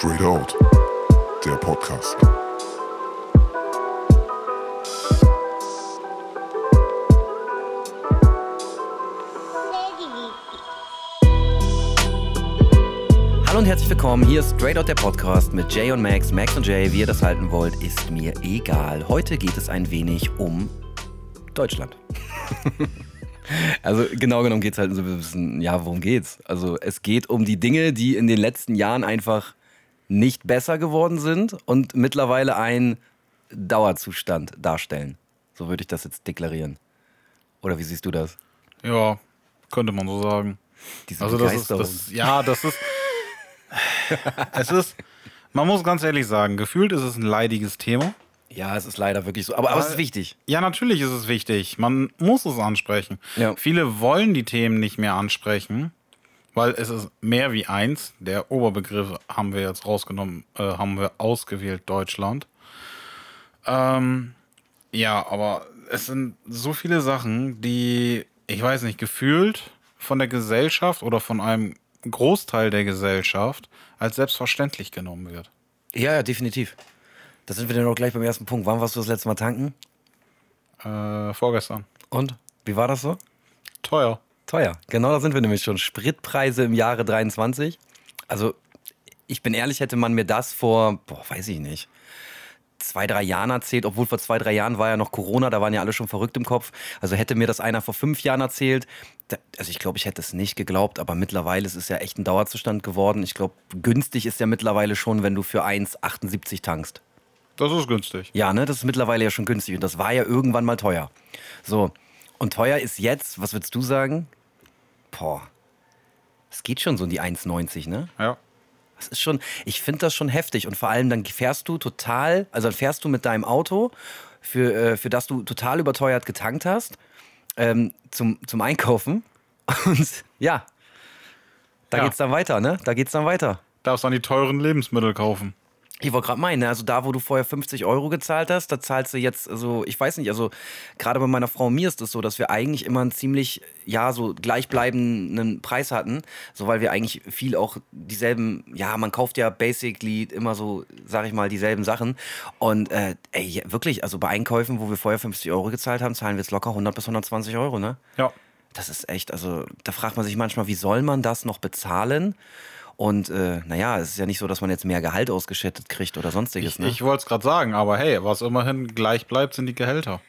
Straight Out, der Podcast. Hallo und herzlich willkommen. Hier ist Straight Out der Podcast mit Jay und Max. Max und Jay, wie ihr das halten wollt, ist mir egal. Heute geht es ein wenig um Deutschland. also genau genommen geht es halt so ein bisschen, ja, worum geht's? Also es geht um die Dinge, die in den letzten Jahren einfach nicht besser geworden sind und mittlerweile einen Dauerzustand darstellen. So würde ich das jetzt deklarieren. Oder wie siehst du das? Ja, könnte man so sagen. Diese Also das ist, das, ja, das ist, es ist, man muss ganz ehrlich sagen, gefühlt ist es ein leidiges Thema. ja, es ist leider wirklich so. Aber, aber es ist wichtig. Ja, natürlich ist es wichtig. Man muss es ansprechen. Ja. Viele wollen die Themen nicht mehr ansprechen, weil es ist mehr wie eins. Der Oberbegriff haben wir jetzt rausgenommen, äh, haben wir ausgewählt, Deutschland. Ähm, ja, aber es sind so viele Sachen, die, ich weiß nicht, gefühlt von der Gesellschaft oder von einem Großteil der Gesellschaft als selbstverständlich genommen wird. Ja, ja, definitiv. Da sind wir dann auch gleich beim ersten Punkt. Wann warst du das letzte Mal tanken? Äh, vorgestern. Und? Wie war das so? Teuer. Teuer. Genau da sind wir nämlich schon. Spritpreise im Jahre 23. Also, ich bin ehrlich, hätte man mir das vor, boah, weiß ich nicht, zwei, drei Jahren erzählt, obwohl vor zwei, drei Jahren war ja noch Corona, da waren ja alle schon verrückt im Kopf. Also hätte mir das einer vor fünf Jahren erzählt, da, also ich glaube, ich hätte es nicht geglaubt, aber mittlerweile ist es ja echt ein Dauerzustand geworden. Ich glaube, günstig ist ja mittlerweile schon, wenn du für 1,78 tankst. Das ist günstig. Ja, ne, das ist mittlerweile ja schon günstig und das war ja irgendwann mal teuer. So, und teuer ist jetzt, was würdest du sagen? Boah, es geht schon so in die 1,90, ne? Ja. Das ist schon, ich finde das schon heftig und vor allem dann fährst du total, also dann fährst du mit deinem Auto, für, äh, für das du total überteuert getankt hast, ähm, zum, zum Einkaufen und ja, da Ja. geht's dann weiter, ne? Da geht's dann weiter. Darfst dann die teuren Lebensmittel kaufen. Ich wollte gerade meinen, ne, also da, wo du vorher 50 Euro gezahlt hast, da zahlst du jetzt, also ich weiß nicht, also gerade bei meiner Frau und mir ist es so, dass wir eigentlich immer einen ziemlich, ja, so gleichbleibenden Preis hatten, so weil wir eigentlich viel auch dieselben, ja, man kauft ja basically immer so, sag ich mal, dieselben Sachen und äh, ey, wirklich, also bei Einkäufen, wo wir vorher 50 Euro gezahlt haben, zahlen wir jetzt locker 100 bis 120 Euro, ne? Ja. Das ist echt, also da fragt man sich manchmal, wie soll man das noch bezahlen? Und äh, naja, es ist ja nicht so, dass man jetzt mehr Gehalt ausgeschüttet kriegt oder sonstiges. Ich, ne? ich wollte es gerade sagen, aber hey, was immerhin gleich bleibt, sind die Gehälter.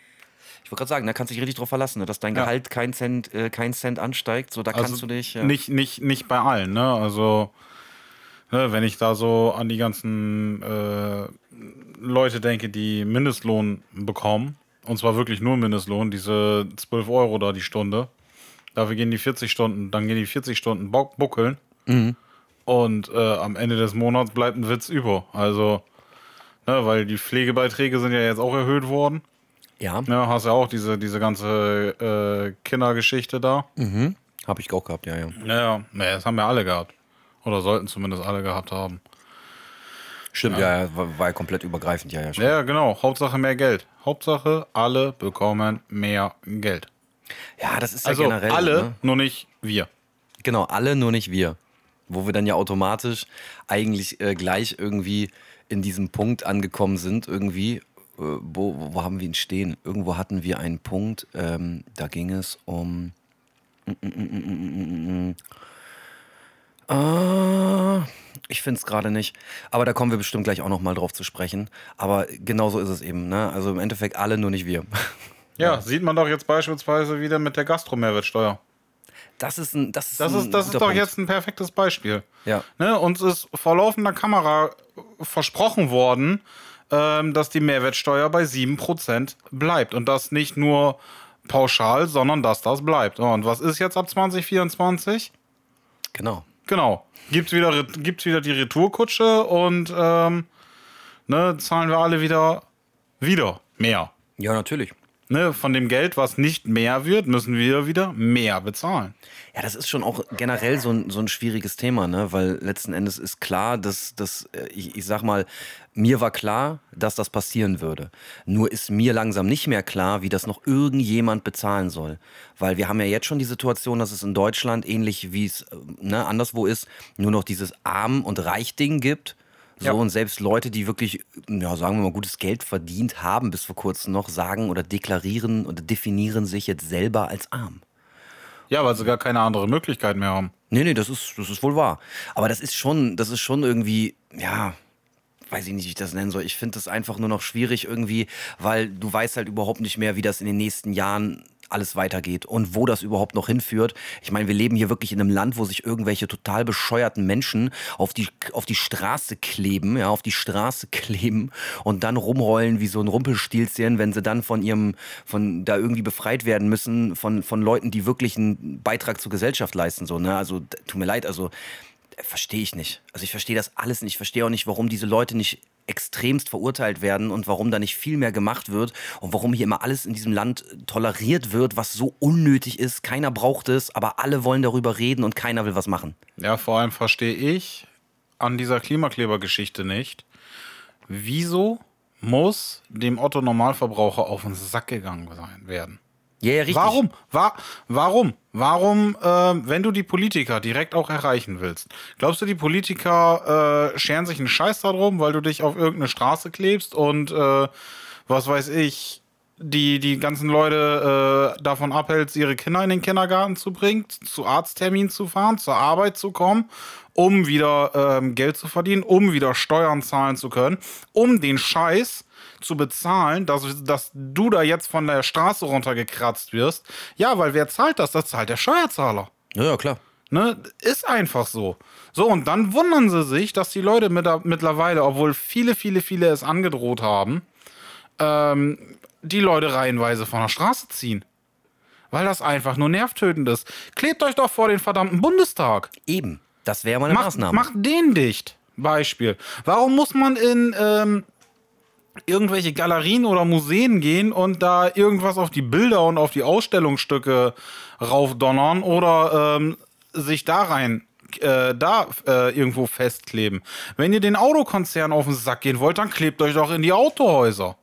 Ich wollte gerade sagen, da kannst du dich richtig drauf verlassen, ne? dass dein Ja. Gehalt kein Cent, äh, kein Cent ansteigt. So, da kannst du dich. Ja. nicht, nicht, nicht bei allen, ne? Also, ne, wenn ich da so an die ganzen äh, Leute denke, die Mindestlohn bekommen, und zwar wirklich nur Mindestlohn, diese 12 Euro da die Stunde, dafür gehen die 40 Stunden, dann gehen die 40 Stunden buckeln und äh, am Ende des Monats bleibt ein Witz über. Also, ne, weil die Pflegebeiträge sind ja jetzt auch erhöht worden. Ja, Ja, hast ja auch diese, diese ganze äh, Kindergeschichte da. habe ich auch gehabt, ja, ja. Ja, ja, Nee, das haben ja alle gehabt. Oder sollten zumindest alle gehabt haben. Stimmt, ja, ja war, war ja komplett übergreifend, ja, ja. stimmt. Ja, genau. Hauptsache mehr Geld. Hauptsache, alle bekommen mehr Geld. Ja, das ist ja Also generell. alle, Ne? nur nicht wir. Genau, alle, nur nicht wir. Wo wir dann ja automatisch eigentlich äh, gleich irgendwie in diesem Punkt angekommen sind, irgendwie. Äh, wo, wo, haben wir ihn stehen? Irgendwo hatten wir einen Punkt, ähm, da ging es um. Ah, ich finde es gerade nicht. Aber da kommen wir bestimmt gleich auch noch mal drauf zu sprechen. Aber genau so ist es eben. Ne? Also im Endeffekt alle, nur nicht wir. Ja, sieht man doch jetzt beispielsweise wieder mit der Gastromehrwertsteuer. Das ist ein. Das ist, Das ist, das ist doch Punkt. jetzt ein perfektes Beispiel. Ja. Ne, uns ist vor laufender Kamera versprochen worden, ähm, dass die Mehrwertsteuer bei 7% bleibt. Und das nicht nur pauschal, sondern dass das bleibt. Und was ist jetzt ab 2024? Genau. Genau. Gibt's wieder, gibt's wieder die Retourkutsche und ähm, ne, zahlen wir alle wieder wieder mehr. Ja, natürlich. Ne, von dem Geld, was nicht mehr wird, müssen wir wieder mehr bezahlen. Ja, das ist schon auch generell so ein, so ein schwieriges Thema, ne? Weil letzten Endes ist klar, dass, dass äh, ich, ich sag mal, mir war klar, dass das passieren würde. Nur ist mir langsam nicht mehr klar, wie das noch irgendjemand bezahlen soll. Weil wir haben ja jetzt schon die Situation, dass es in Deutschland, ähnlich wie es äh, ne, anderswo ist, nur noch dieses Arm- und Reich-Ding gibt. So, Ja. und selbst Leute, die wirklich, ja, sagen wir mal, gutes Geld verdient haben bis vor kurzem noch, sagen oder deklarieren oder definieren sich jetzt selber als arm. Ja, weil sie gar keine andere Möglichkeit mehr haben. Nee, nee, das ist, das ist wohl wahr. Aber das ist schon, das ist schon irgendwie, ja, weiß ich nicht, wie ich das nennen soll. Ich finde das einfach nur noch schwierig irgendwie, weil du weißt halt überhaupt nicht mehr, wie das in den nächsten Jahren alles weitergeht und wo das überhaupt noch hinführt. Ich meine, wir leben hier wirklich in einem Land, wo sich irgendwelche total bescheuerten Menschen auf die, auf die Straße kleben, ja, auf die Straße kleben und dann rumrollen wie so ein Rumpelstilzchen, wenn sie dann von ihrem, von da irgendwie befreit werden müssen, von, von Leuten, die wirklich einen Beitrag zur Gesellschaft leisten, so, ne? Also, tut mir leid, also, verstehe ich nicht. Also ich verstehe das alles nicht. Ich verstehe auch nicht, warum diese Leute nicht extremst verurteilt werden und warum da nicht viel mehr gemacht wird und warum hier immer alles in diesem Land toleriert wird, was so unnötig ist. Keiner braucht es, aber alle wollen darüber reden und keiner will was machen. Ja, vor allem verstehe ich an dieser Klimaklebergeschichte nicht, wieso muss dem Otto Normalverbraucher auf den Sack gegangen sein werden. Ja, ja, richtig. Warum? Wa warum? Warum, ähm, wenn du die Politiker direkt auch erreichen willst? Glaubst du, die Politiker äh, scheren sich einen Scheiß darum, weil du dich auf irgendeine Straße klebst und äh, was weiß ich, die, die ganzen Leute äh, davon abhältst, ihre Kinder in den Kindergarten zu bringen, zu Arztterminen zu fahren, zur Arbeit zu kommen, um wieder ähm, Geld zu verdienen, um wieder Steuern zahlen zu können, um den Scheiß zu bezahlen, dass, dass du da jetzt von der Straße runtergekratzt wirst. Ja, weil wer zahlt das? Das zahlt der Steuerzahler. Ja, ja, klar. Ne? Ist einfach so. So, und dann wundern sie sich, dass die Leute mit, mittlerweile, obwohl viele, viele, viele es angedroht haben, ähm, die Leute reihenweise von der Straße ziehen. Weil das einfach nur nervtötend ist. Klebt euch doch vor den verdammten Bundestag. Eben. Das wäre mal eine Macht, Maßnahme. macht den dicht. Beispiel. Warum muss man in ähm, irgendwelche Galerien oder Museen gehen und da irgendwas auf die Bilder und auf die Ausstellungsstücke raufdonnern oder ähm, sich da rein äh, da äh, irgendwo festkleben. Wenn ihr den Autokonzern auf den Sack gehen wollt, dann klebt euch doch in die Autohäuser.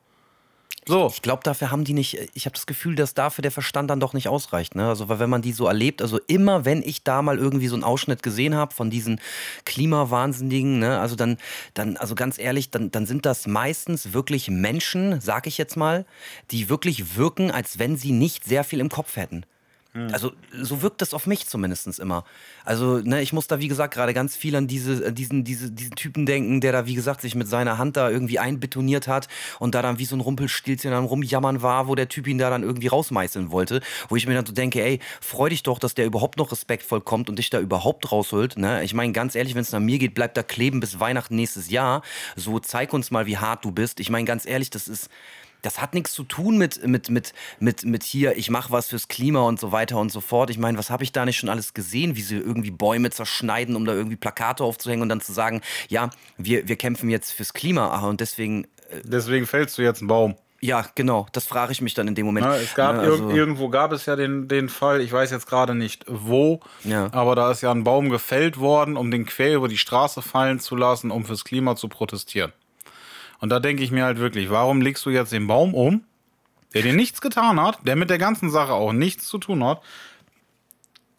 So. Ich glaube, dafür haben die nicht, ich habe das Gefühl, dass dafür der Verstand dann doch nicht ausreicht. Ne? Also, weil wenn man die so erlebt, also immer wenn ich da mal irgendwie so einen Ausschnitt gesehen habe von diesen Klimawahnsinnigen, ne? also dann, dann, also ganz ehrlich, dann, dann sind das meistens wirklich Menschen, sag ich jetzt mal, die wirklich wirken, als wenn sie nicht sehr viel im Kopf hätten. Also so wirkt das auf mich zumindest immer. Also ne, ich muss da wie gesagt gerade ganz viel an diese, an diesen, diese, diesen Typen denken, der da wie gesagt sich mit seiner Hand da irgendwie einbetoniert hat und da dann wie so ein Rumpelstilzchen am rumjammern war, wo der Typ ihn da dann irgendwie rausmeißeln wollte. Wo ich mir dann so denke, ey, freu dich doch, dass der überhaupt noch respektvoll kommt und dich da überhaupt rausholt. Ne? Ich meine ganz ehrlich, wenn es nach mir geht, bleib da kleben bis Weihnachten nächstes Jahr. So zeig uns mal, wie hart du bist. Ich meine ganz ehrlich, das ist das hat nichts zu tun mit, mit, mit, mit, mit hier, ich mache was fürs Klima und so weiter und so fort. Ich meine, was habe ich da nicht schon alles gesehen, wie sie irgendwie Bäume zerschneiden, um da irgendwie Plakate aufzuhängen und dann zu sagen, ja, wir, wir kämpfen jetzt fürs Klima ah, und deswegen, Deswegen fällst du jetzt einen Baum. ja, genau, das frage ich mich dann in dem Moment. Ja, es gab Ne, irg also- irgendwo gab es ja den, den Fall, ich weiß jetzt gerade nicht wo, Ja. aber da ist ja ein Baum gefällt worden, um den quer über die Straße fallen zu lassen, um fürs Klima zu protestieren. Und da denke ich mir halt wirklich, warum legst du jetzt den Baum um, der dir nichts getan hat, der mit der ganzen Sache auch nichts zu tun hat?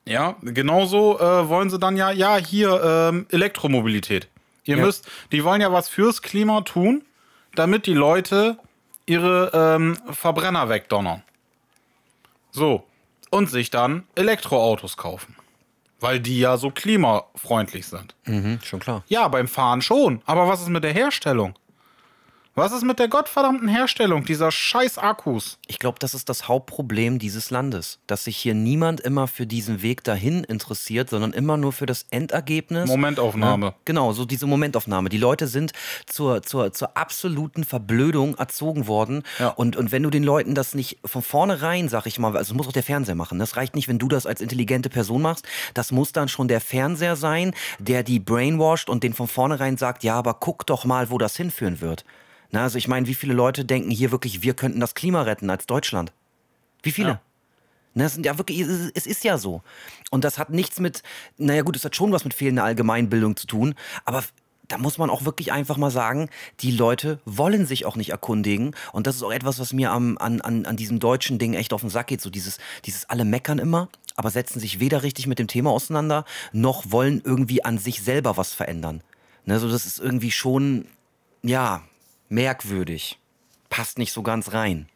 Ja, genauso äh, wollen sie dann ja, ja, hier ähm, Elektromobilität. Ihr Ja. müsst, die wollen ja was fürs Klima tun, damit die Leute ihre ähm, Verbrenner wegdonnern. So. Und sich dann Elektroautos kaufen. Weil die ja so klimafreundlich sind. Mhm, schon klar. Ja, beim Fahren schon. Aber was ist mit der Herstellung? Was ist mit der gottverdammten Herstellung dieser scheiß Akkus? Ich glaube, das ist das Hauptproblem dieses Landes, dass sich hier niemand immer für diesen Weg dahin interessiert, sondern immer nur für das Endergebnis. Momentaufnahme. Ja, genau, so diese Momentaufnahme. Die Leute sind zur, zur, zur absoluten Verblödung erzogen worden. Ja. Und, und wenn du den Leuten das nicht von vornherein, sag ich mal, also das muss auch der Fernseher machen. Das reicht nicht, wenn du das als intelligente Person machst. Das muss dann schon der Fernseher sein, der die brainwashed und den von vornherein sagt, ja, aber guck doch mal, wo das hinführen wird. Na, also ich meine, wie viele Leute denken hier wirklich, wir könnten das Klima retten als Deutschland? Wie viele? Ja. Ne, es, sind ja wirklich, es ist- es ist ja so. Und das hat nichts mit, naja gut, es hat schon was mit fehlender Allgemeinbildung zu tun, aber da muss man auch wirklich einfach mal sagen, die Leute wollen sich auch nicht erkundigen. Und das ist auch etwas, was mir am, an, an, an diesem deutschen Ding echt auf den Sack geht. So dieses, dieses alle meckern immer, aber setzen sich weder richtig mit dem Thema auseinander, noch wollen irgendwie an sich selber was verändern. Ne, so das ist irgendwie schon, ja, merkwürdig. Passt nicht so ganz rein.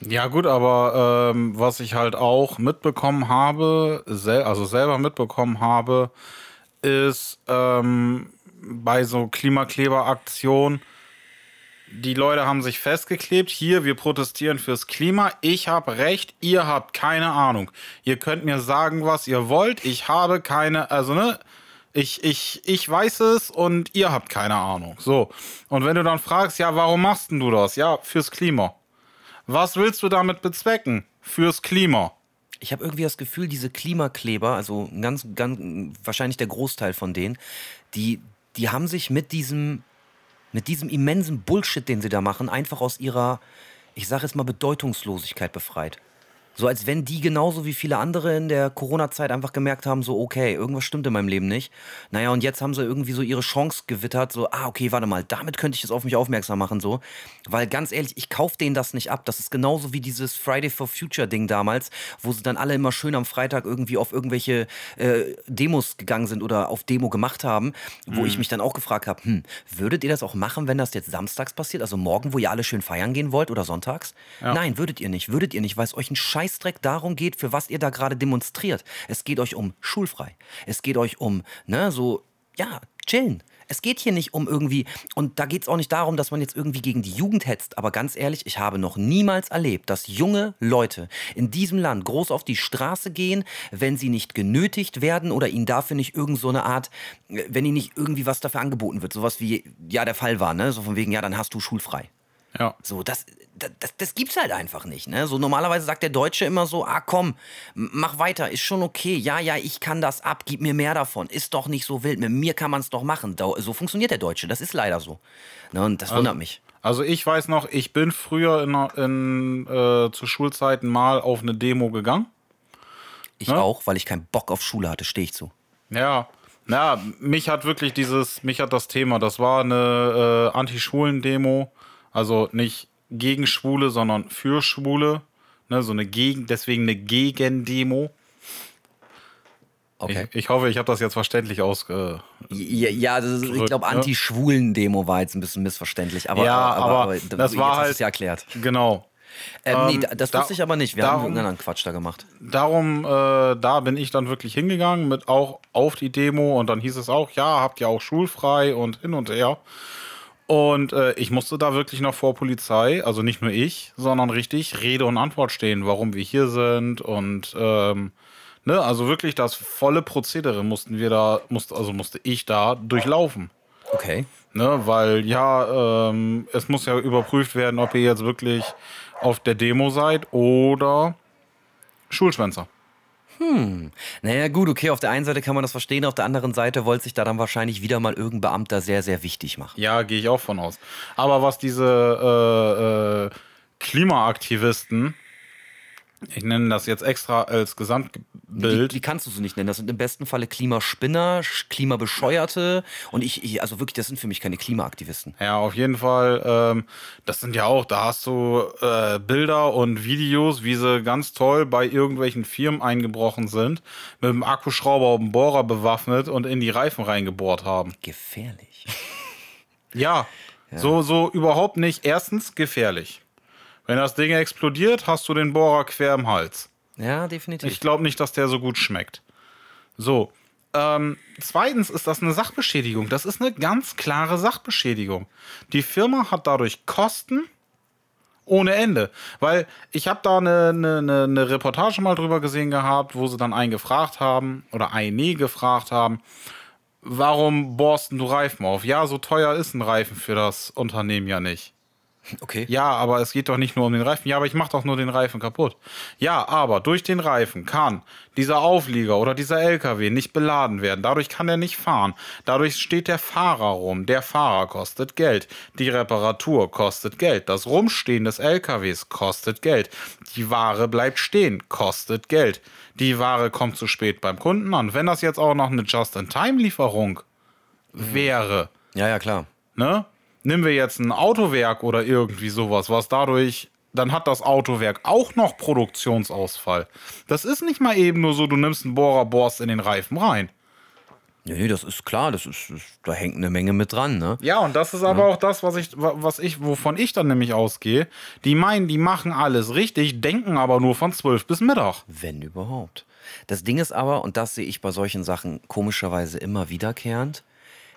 Ja, gut, aber ähm, was ich halt auch mitbekommen habe, sel also selber mitbekommen habe, ist ähm, bei so Klimakleberaktionen, die Leute haben sich festgeklebt, hier, wir protestieren fürs Klima, ich habe recht, ihr habt keine Ahnung. Ihr könnt mir sagen, was ihr wollt, ich habe keine, also ne, ich, ich, ich weiß es und ihr habt keine Ahnung. So. Und wenn du dann fragst, ja, warum machst denn du das? Ja, fürs Klima. Was willst du damit bezwecken? Fürs Klima. Ich habe irgendwie das Gefühl, diese Klimakleber, also ganz, ganz, wahrscheinlich der Großteil von denen, die, die haben sich mit diesem, mit diesem immensen Bullshit, den sie da machen, einfach aus ihrer, ich sage jetzt mal, Bedeutungslosigkeit befreit. So als wenn die genauso wie viele andere in der Corona-Zeit einfach gemerkt haben, so okay, irgendwas stimmt in meinem Leben nicht. Naja, und jetzt haben sie irgendwie so ihre Chance gewittert, so, ah, okay, warte mal, damit könnte ich jetzt auf mich aufmerksam machen, so. Weil ganz ehrlich, ich kaufe denen das nicht ab. Das ist genauso wie dieses Friday for Future-Ding damals, wo sie dann alle immer schön am Freitag irgendwie auf irgendwelche äh, Demos gegangen sind oder auf Demo gemacht haben, wo ich mich dann auch gefragt habe, hm, würdet ihr das auch machen, wenn das jetzt samstags passiert, also morgen, wo ihr alle schön feiern gehen wollt oder sonntags? Nein, würdet ihr nicht, würdet ihr nicht, weil es euch ein Scheißdreck darum geht, für was ihr da gerade demonstriert. Es geht euch um schulfrei. Es geht euch um, ne, so, ja, chillen. Es geht hier nicht um irgendwie, und da geht es auch nicht darum, dass man jetzt irgendwie gegen die Jugend hetzt, aber ganz ehrlich, ich habe noch niemals erlebt, dass junge Leute in diesem Land groß auf die Straße gehen, wenn sie nicht genötigt werden oder ihnen dafür nicht irgend so eine Art, wenn ihnen nicht irgendwie was dafür angeboten wird, sowas wie ja der Fall war, ne, so von wegen, ja, dann hast du schulfrei. Ja. So, das, das, das, gibt's halt einfach nicht. Ne? So normalerweise sagt der Deutsche immer so, ah komm, mach weiter, ist schon okay. Ja, ja, ich kann das ab, gib mir mehr davon. Ist doch nicht so wild. Mit mir kann man es doch machen. So funktioniert der Deutsche. Das ist leider so. Ne? Und das wundert mich. Also ich weiß noch, ich bin früher in, in, äh, zu Schulzeiten mal auf eine Demo gegangen. Ich ne? auch, weil ich keinen Bock auf Schule hatte, stehe ich zu. Ja, na, mich hat wirklich dieses, mich hat das Thema, das war eine äh, Anti-Schwulen-Demo, also nicht gegen Schwule, sondern für Schwule, ne, so eine Gegen, deswegen eine Gegendemo. Okay. Ich, ich hoffe, ich habe das jetzt verständlich ausge. Ja, ja das ist, ich glaube, ne? Anti-Schwulen-Demo war jetzt ein bisschen missverständlich. Aber, Ja, aber das jetzt war hast halt- ja erklärt. Genau. Ähm, nee, Ähm, da- das da- wusste ich aber nicht. Wir haben darum- irgendeinen anderen Quatsch da gemacht. Darum, äh, da bin ich dann wirklich hingegangen, mit auch auf die Demo und dann hieß es auch, ja, habt ihr auch schulfrei und hin und her. Und äh, ich musste da wirklich noch vor Polizei, also nicht nur ich, sondern richtig Rede und Antwort stehen, warum wir hier sind und ähm, ne, also wirklich das volle Prozedere mussten wir da, musste, also musste ich da durchlaufen. Okay. Ne, weil ja, ähm, es muss ja überprüft werden, ob ihr jetzt wirklich auf der Demo seid oder Schulschwänzer. Naja, gut, okay, auf der einen Seite kann man das verstehen, auf der anderen Seite wollte sich da dann wahrscheinlich wieder mal irgendein Beamter sehr, sehr wichtig machen. Ja, gehe ich auch von aus. Aber was diese äh, äh, Klimaaktivisten, ich nenne das jetzt extra als Gesamtbild, wie kannst du sie nicht nennen? Das sind im besten Falle Klimaspinner, Sch- Klimabescheuerte und ich, ich, also wirklich, das sind für mich keine Klimaaktivisten. ja, auf jeden Fall, ähm, das sind ja auch, da hast du äh, Bilder und Videos, wie sie ganz toll bei irgendwelchen Firmen eingebrochen sind, mit dem Akkuschrauber und dem Bohrer bewaffnet und in die Reifen reingebohrt haben. Gefährlich. Ja, so, so überhaupt nicht. Erstens gefährlich. Wenn das Ding explodiert, hast du den Bohrer quer im Hals. Ja, definitiv. Ich glaube nicht, dass der so gut schmeckt. So. Ähm, zweitens ist das eine Sachbeschädigung. Das ist eine ganz klare Sachbeschädigung. Die Firma hat dadurch Kosten ohne Ende. Weil ich habe da eine, eine, eine- Reportage mal drüber gesehen gehabt, wo sie dann einen gefragt haben oder eine gefragt haben, warum bohrst du Reifen auf? Ja, so teuer ist ein Reifen für das Unternehmen ja nicht. Okay. Ja, aber es geht doch nicht nur um den Reifen. Ja, aber ich mache doch nur den Reifen kaputt. Ja, aber durch den Reifen kann dieser Auflieger oder dieser LKW nicht beladen werden. Dadurch kann er nicht fahren. Dadurch steht der Fahrer rum. Der Fahrer kostet Geld. Die Reparatur kostet Geld. Das Rumstehen des LKWs kostet Geld. Die Ware bleibt stehen, kostet Geld. Die Ware kommt zu spät beim Kunden an. Wenn das jetzt auch noch eine Just-in-Time-Lieferung wäre, Ja, ja, klar. ne? Nehmen wir jetzt ein Autowerk oder irgendwie sowas, was dadurch, dann hat das Autowerk auch noch Produktionsausfall. Das ist nicht mal eben nur so, du nimmst einen Bohrer, bohrst in den Reifen rein. Nee, das ist klar, das ist, das, da hängt eine Menge mit dran, ne? Ja, und das ist aber auch das, was ich, was ich, wovon ich dann nämlich ausgehe. Die meinen, die machen alles richtig, denken aber nur von 12 bis Mittag. Wenn überhaupt. Das Ding ist aber, und das sehe ich bei solchen Sachen komischerweise immer wiederkehrend,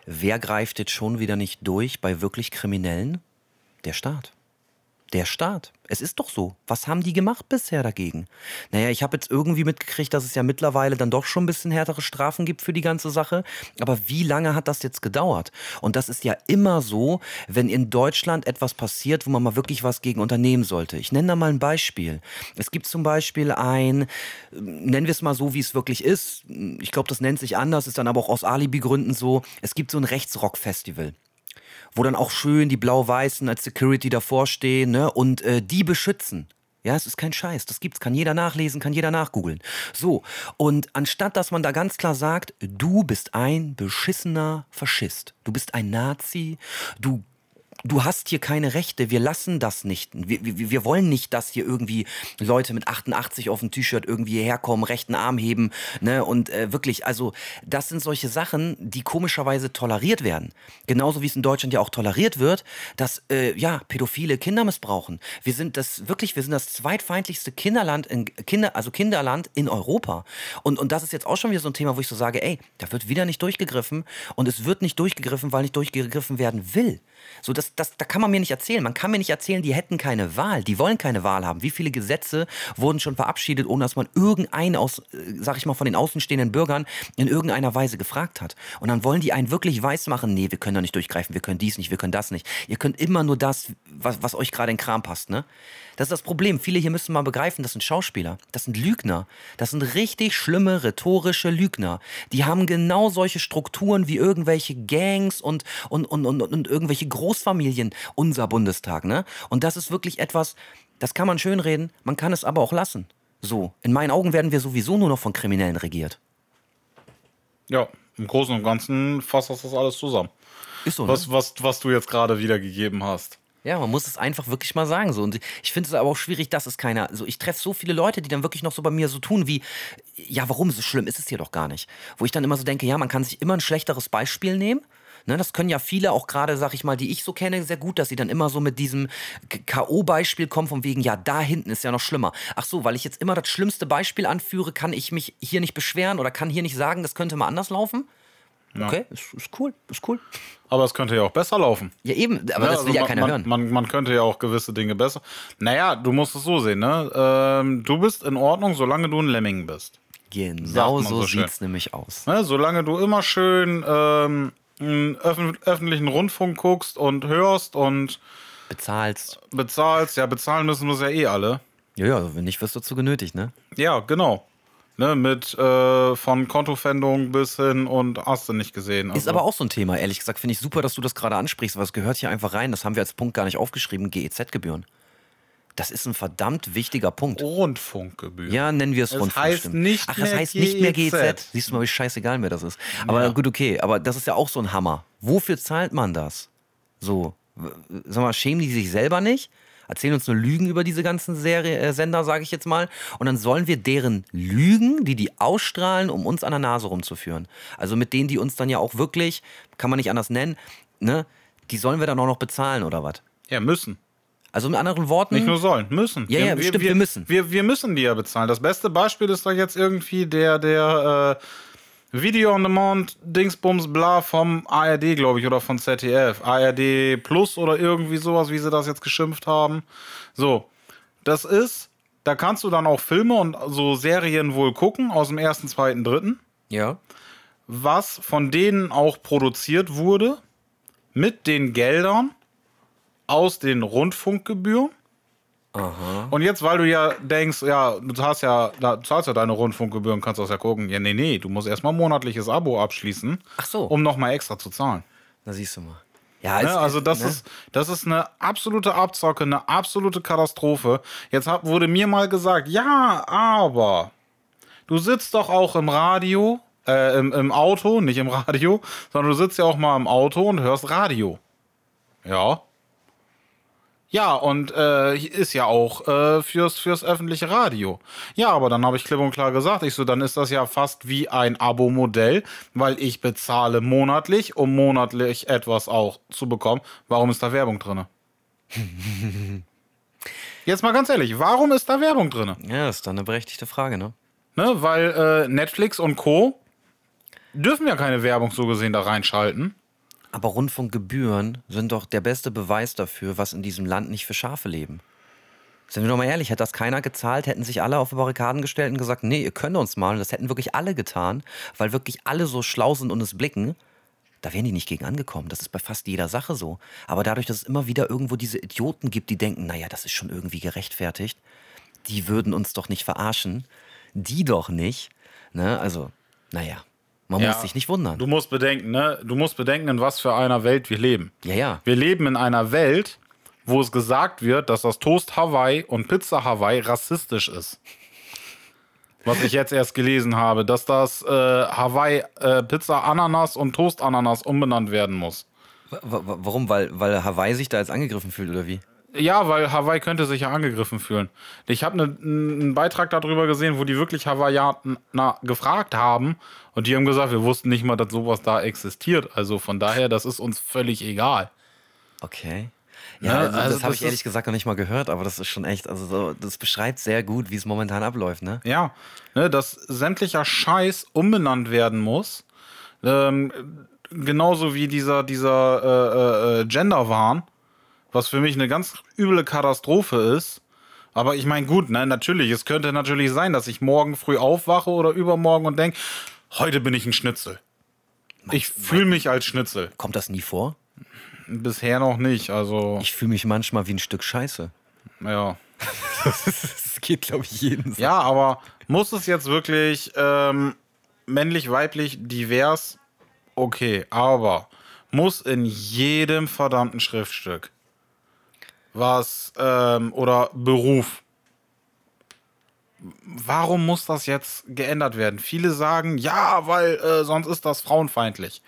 wer greift jetzt schon wieder nicht durch bei wirklich Kriminellen? Der Staat. Der Staat. Es ist doch so. Was haben die gemacht bisher dagegen? Naja, ich habe jetzt irgendwie mitgekriegt, dass es ja mittlerweile dann doch schon ein bisschen härtere Strafen gibt für die ganze Sache. Aber wie lange hat das jetzt gedauert? Und das ist ja immer so, wenn in Deutschland etwas passiert, wo man mal wirklich was gegen unternehmen sollte. Ich nenne da mal ein Beispiel. Es gibt zum Beispiel ein, nennen wir es mal so, wie es wirklich ist. Ich glaube, das nennt sich anders, ist dann aber auch aus Alibi-Gründen so. Es gibt so ein Rechtsrock-Festival wo dann auch schön die Blau-Weißen als Security davor stehen ne, und äh, die beschützen. Ja, es ist kein Scheiß. Das gibt's, kann jeder nachlesen, kann jeder nachgoogeln. So, und anstatt dass man da ganz klar sagt, du bist ein beschissener Faschist, du bist ein Nazi, du du hast hier keine Rechte, wir lassen das nicht. Wir, wir, wir wollen nicht, dass hier irgendwie Leute mit 88 auf dem T-Shirt irgendwie herkommen, rechten Arm heben. Ne? Und äh, wirklich, also das sind solche Sachen, die komischerweise toleriert werden. Genauso wie es in Deutschland ja auch toleriert wird, dass äh, ja, Pädophile Kinder missbrauchen. Wir sind das wirklich, wir sind das zweitfeindlichste Kinderland, in, Kinder, also Kinderland in Europa. Und, und das ist jetzt auch schon wieder so ein Thema, wo ich so sage, ey, da wird wieder nicht durchgegriffen und es wird nicht durchgegriffen, weil nicht durchgegriffen werden will. So, das, das, da kann man mir nicht erzählen. Man kann mir nicht erzählen, die hätten keine Wahl. Die wollen keine Wahl haben. Wie viele Gesetze wurden schon verabschiedet, ohne dass man irgendeinen aus, äh, sag ich mal, von den außenstehenden Bürgern in irgendeiner Weise gefragt hat. Und dann wollen die einen wirklich weismachen, nee, wir können da nicht durchgreifen, wir können dies nicht, wir können das nicht. Ihr könnt immer nur das, was, was euch gerade in Kram passt, ne? Das ist das Problem. Viele hier müssen mal begreifen, das sind Schauspieler, das sind Lügner. Das sind richtig schlimme rhetorische Lügner. Die haben genau solche Strukturen wie irgendwelche Gangs und, und, und, und, und irgendwelche Großfamilien, unser Bundestag. Ne? Und das ist wirklich etwas, das kann man schönreden, man kann es aber auch lassen. So, in meinen Augen werden wir sowieso nur noch von Kriminellen regiert. Ja, im Großen und Ganzen fasst das alles zusammen. Ist so, ne? Was, was, was du jetzt gerade wiedergegeben hast. Ja, man muss es einfach wirklich mal sagen. So. Und ich finde es aber auch schwierig, dass es keiner. So, ich treffe so viele Leute, die dann wirklich noch so bei mir so tun wie, ja, warum? So schlimm ist es hier doch gar nicht. Wo ich dann immer so denke, ja, man kann sich immer ein schlechteres Beispiel nehmen. Ne, das können ja viele auch gerade, sag ich mal, die ich so kenne, sehr gut, dass sie dann immer so mit diesem K.O.-Beispiel kommen, von wegen, ja, da hinten ist ja noch schlimmer. Ach so, weil ich jetzt immer das schlimmste Beispiel anführe, kann ich mich hier nicht beschweren oder kann hier nicht sagen, das könnte mal anders laufen? Ja. Okay, ist, ist cool, ist cool. Aber es könnte ja auch besser laufen. Ja, eben, aber Ja, das will also ja man, keiner man, hören. Man, man könnte ja auch gewisse Dinge besser. Naja, du musst es so sehen, ne? Ähm, du bist in Ordnung, solange du ein Lemming bist. Genau so so schön. sieht's nämlich aus. Ne? Solange du immer schön ähm, einen öffentlichen Rundfunk guckst und hörst und Bezahlst. bezahlst. Ja, bezahlen müssen wir es ja eh alle. Ja, ja, wenn nicht, wirst du dazu genötigt, ne? Ja, genau. Ne, mit äh, von Kontofendung bis hin und hast du nicht gesehen. Ist Also, aber auch so ein Thema, ehrlich gesagt, finde ich super, dass du das gerade ansprichst, weil es gehört hier einfach rein. Das haben wir als Punkt gar nicht aufgeschrieben, GEZ-Gebühren. Das ist ein verdammt wichtiger Punkt. Rundfunkgebühr. Ja, nennen wir es Es Rundfunk. heißt stimmt. nicht Ach, das heißt nicht mehr GEZ. GEZ. Siehst du mal, wie scheißegal mir das ist. Aber Ja. gut, okay. Aber das ist ja auch so ein Hammer. Wofür zahlt man das? So, sag mal, schämen die sich selber nicht? Erzählen uns nur Lügen über diese ganzen Serie, äh, Sender, sage ich jetzt mal. Und dann sollen wir deren Lügen, die die ausstrahlen, um uns an der Nase rumzuführen. Also mit denen, die uns dann ja auch wirklich, kann man nicht anders nennen, ne? Die sollen wir dann auch noch bezahlen oder was? Ja, müssen. Also mit anderen Worten. Nicht nur sollen, müssen. Ja, ja, stimmt, wir müssen. Wir, wir müssen die ja bezahlen. Das beste Beispiel ist doch jetzt irgendwie der, der äh, Video on Demand Dingsbums bla vom ARD, glaube ich, oder von ZDF. ARD Plus oder irgendwie sowas, wie sie das jetzt geschimpft haben. So, das ist, da kannst du dann auch Filme und so Serien wohl gucken aus dem ersten, zweiten, dritten, ja. was von denen auch produziert wurde mit den Geldern aus den Rundfunkgebühren. Und jetzt, weil du ja denkst, ja, du zahlst ja, da zahlst ja deine Rundfunkgebühren, kannst das ja gucken. Ja, nee, nee, du musst erstmal monatliches Abo abschließen, Ach so. um nochmal extra zu zahlen. Da siehst du mal. Ja, Ne? Also das ne? ist, das ist eine absolute Abzocke, eine absolute Katastrophe. Jetzt hab, wurde mir mal gesagt, ja, aber du sitzt doch auch im Radio, äh, im, im Auto, nicht im Radio, sondern du sitzt ja auch mal im Auto und hörst Radio. Ja. Ja, und äh, ist ja auch äh, fürs, fürs öffentliche Radio. Ja, aber dann habe ich klipp und klar gesagt, ich so, dann ist das ja fast wie ein Abo-Modell, weil ich bezahle monatlich, um monatlich etwas auch zu bekommen. Warum ist da Werbung drin? Jetzt mal ganz ehrlich, warum ist da Werbung drin? Ja, ist dann eine berechtigte Frage, ne? Ne, weil äh, Netflix und Co. dürfen ja keine Werbung so gesehen da reinschalten. Aber Rundfunkgebühren sind doch der beste Beweis dafür, was in diesem Land nicht für Schafe leben. Sind wir doch mal ehrlich, hätte das keiner gezahlt, hätten sich alle auf die Barrikaden gestellt und gesagt, nee, ihr könnt uns mal. Und das hätten wirklich alle getan, weil wirklich alle so schlau sind und es blicken. Da wären die nicht gegen angekommen. Das ist bei fast jeder Sache so. Aber dadurch, dass es immer wieder irgendwo diese Idioten gibt, die denken, naja, das ist schon irgendwie gerechtfertigt, die würden uns doch nicht verarschen. Die doch nicht. Ne? Also, naja. Man Ja. muss sich nicht wundern. Du musst bedenken, ne? Du musst bedenken, in was für einer Welt wir leben. ja, ja. Wir leben in einer Welt, wo es gesagt wird, dass das Toast Hawaii und Pizza Hawaii rassistisch ist. Was ich jetzt erst gelesen habe, dass das äh, Hawaii äh, Pizza Ananas und Toast Ananas umbenannt werden muss. Wa- Warum? Weil, weil Hawaii sich da jetzt angegriffen fühlt, oder wie? Ja, weil Hawaii könnte sich ja angegriffen fühlen. Ich habe ne, einen Beitrag darüber gesehen, wo die wirklich Hawaiianer gefragt haben und die haben gesagt, wir wussten nicht mal, dass sowas da existiert. Also von daher, das ist uns völlig egal. Okay. Ja, Ja, also, also das habe ich ehrlich gesagt noch nicht mal gehört, aber das ist schon echt, also so, das beschreibt sehr gut, wie es momentan abläuft, ne? Ja, ne, dass sämtlicher Scheiß umbenannt werden muss. Ähm, genauso wie dieser, dieser äh, äh, Gender-Wahn, was für mich eine ganz üble Katastrophe ist. Aber ich meine, gut, ne, natürlich, es könnte natürlich sein, dass ich morgen früh aufwache oder übermorgen und denke, heute bin ich ein Schnitzel. Ich fühle mich als Schnitzel. Kommt das nie vor? Bisher noch nicht, also, Ich fühle mich manchmal wie ein Stück Scheiße. ja. das geht, glaube ich, jeden so. Ja, aber muss es jetzt wirklich ähm, männlich, weiblich, divers? Okay, aber muss in jedem verdammten Schriftstück was ähm, oder Beruf. Warum muss das jetzt geändert werden? Viele sagen, ja, weil äh, sonst ist das frauenfeindlich.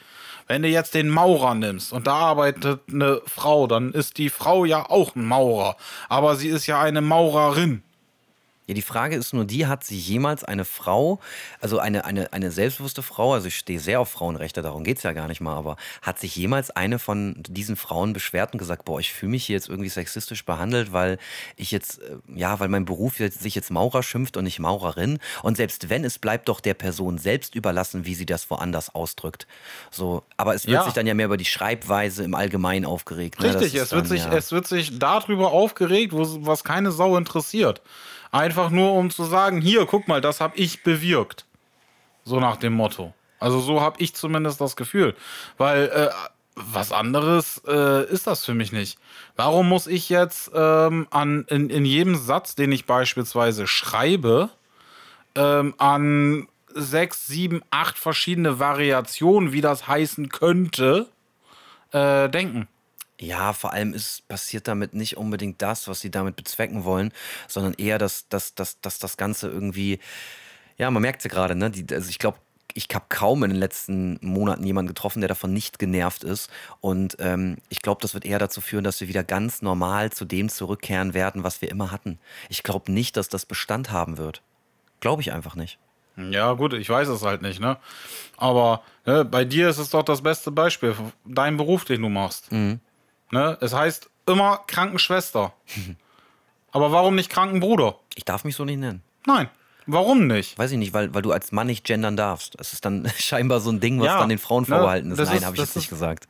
Wenn du jetzt den Maurer nimmst und da arbeitet eine Frau, dann ist die Frau ja auch ein Maurer. Aber sie ist ja eine Maurerin. Ja, die Frage ist nur die, hat sie jemals eine Frau, also eine, eine, eine selbstbewusste Frau, also ich stehe sehr auf Frauenrechte, darum geht es ja gar nicht mal, aber hat sich jemals eine von diesen Frauen beschwert und gesagt, boah, ich fühle mich hier jetzt irgendwie sexistisch behandelt, weil ich jetzt, äh, ja, weil mein Beruf jetzt, sich jetzt Maurer schimpft und nicht Maurerin und selbst wenn, es bleibt doch der Person selbst überlassen, wie sie das woanders ausdrückt. So, aber es wird Ja. sich dann ja mehr über die Schreibweise im Allgemeinen aufgeregt. ne? Richtig, ist es wird, dann, sich, ja. es wird sich darüber aufgeregt, wo, was keine Sau interessiert. Einfach nur, um zu sagen, hier, guck mal, das habe ich bewirkt. So nach dem Motto. Also so habe ich zumindest das Gefühl. Weil äh, was anderes äh, ist das für mich nicht. Warum muss ich jetzt ähm, an, in, in jedem Satz, den ich beispielsweise schreibe, ähm, an sechs, sieben, acht verschiedene Variationen, wie das heißen könnte, äh, denken? Ja, vor allem ist, passiert damit nicht unbedingt das, was sie damit bezwecken wollen, sondern eher, dass, dass, dass, dass das Ganze irgendwie, ja, man merkt es ja gerade, ne? Die, also ich glaube, ich habe kaum in den letzten Monaten jemanden getroffen, der davon nicht genervt ist. Und ähm, ich glaube, das wird eher dazu führen, dass wir wieder ganz normal zu dem zurückkehren werden, was wir immer hatten. Ich glaube nicht, dass das Bestand haben wird. Glaube ich einfach nicht. Ja, gut, ich weiß es halt nicht, ne? Aber ne, bei dir ist es doch das beste Beispiel, dein Beruf, den du machst. Ne? Es heißt immer Krankenschwester. Aber warum nicht Krankenbruder? Ich darf mich so nicht nennen. Nein, warum nicht? Weiß ich nicht, weil, weil du als Mann nicht gendern darfst. Das ist dann scheinbar so ein Ding, was Ja, dann den Frauen ne, vorbehalten ist. Nein, habe ich jetzt nicht ist- gesagt.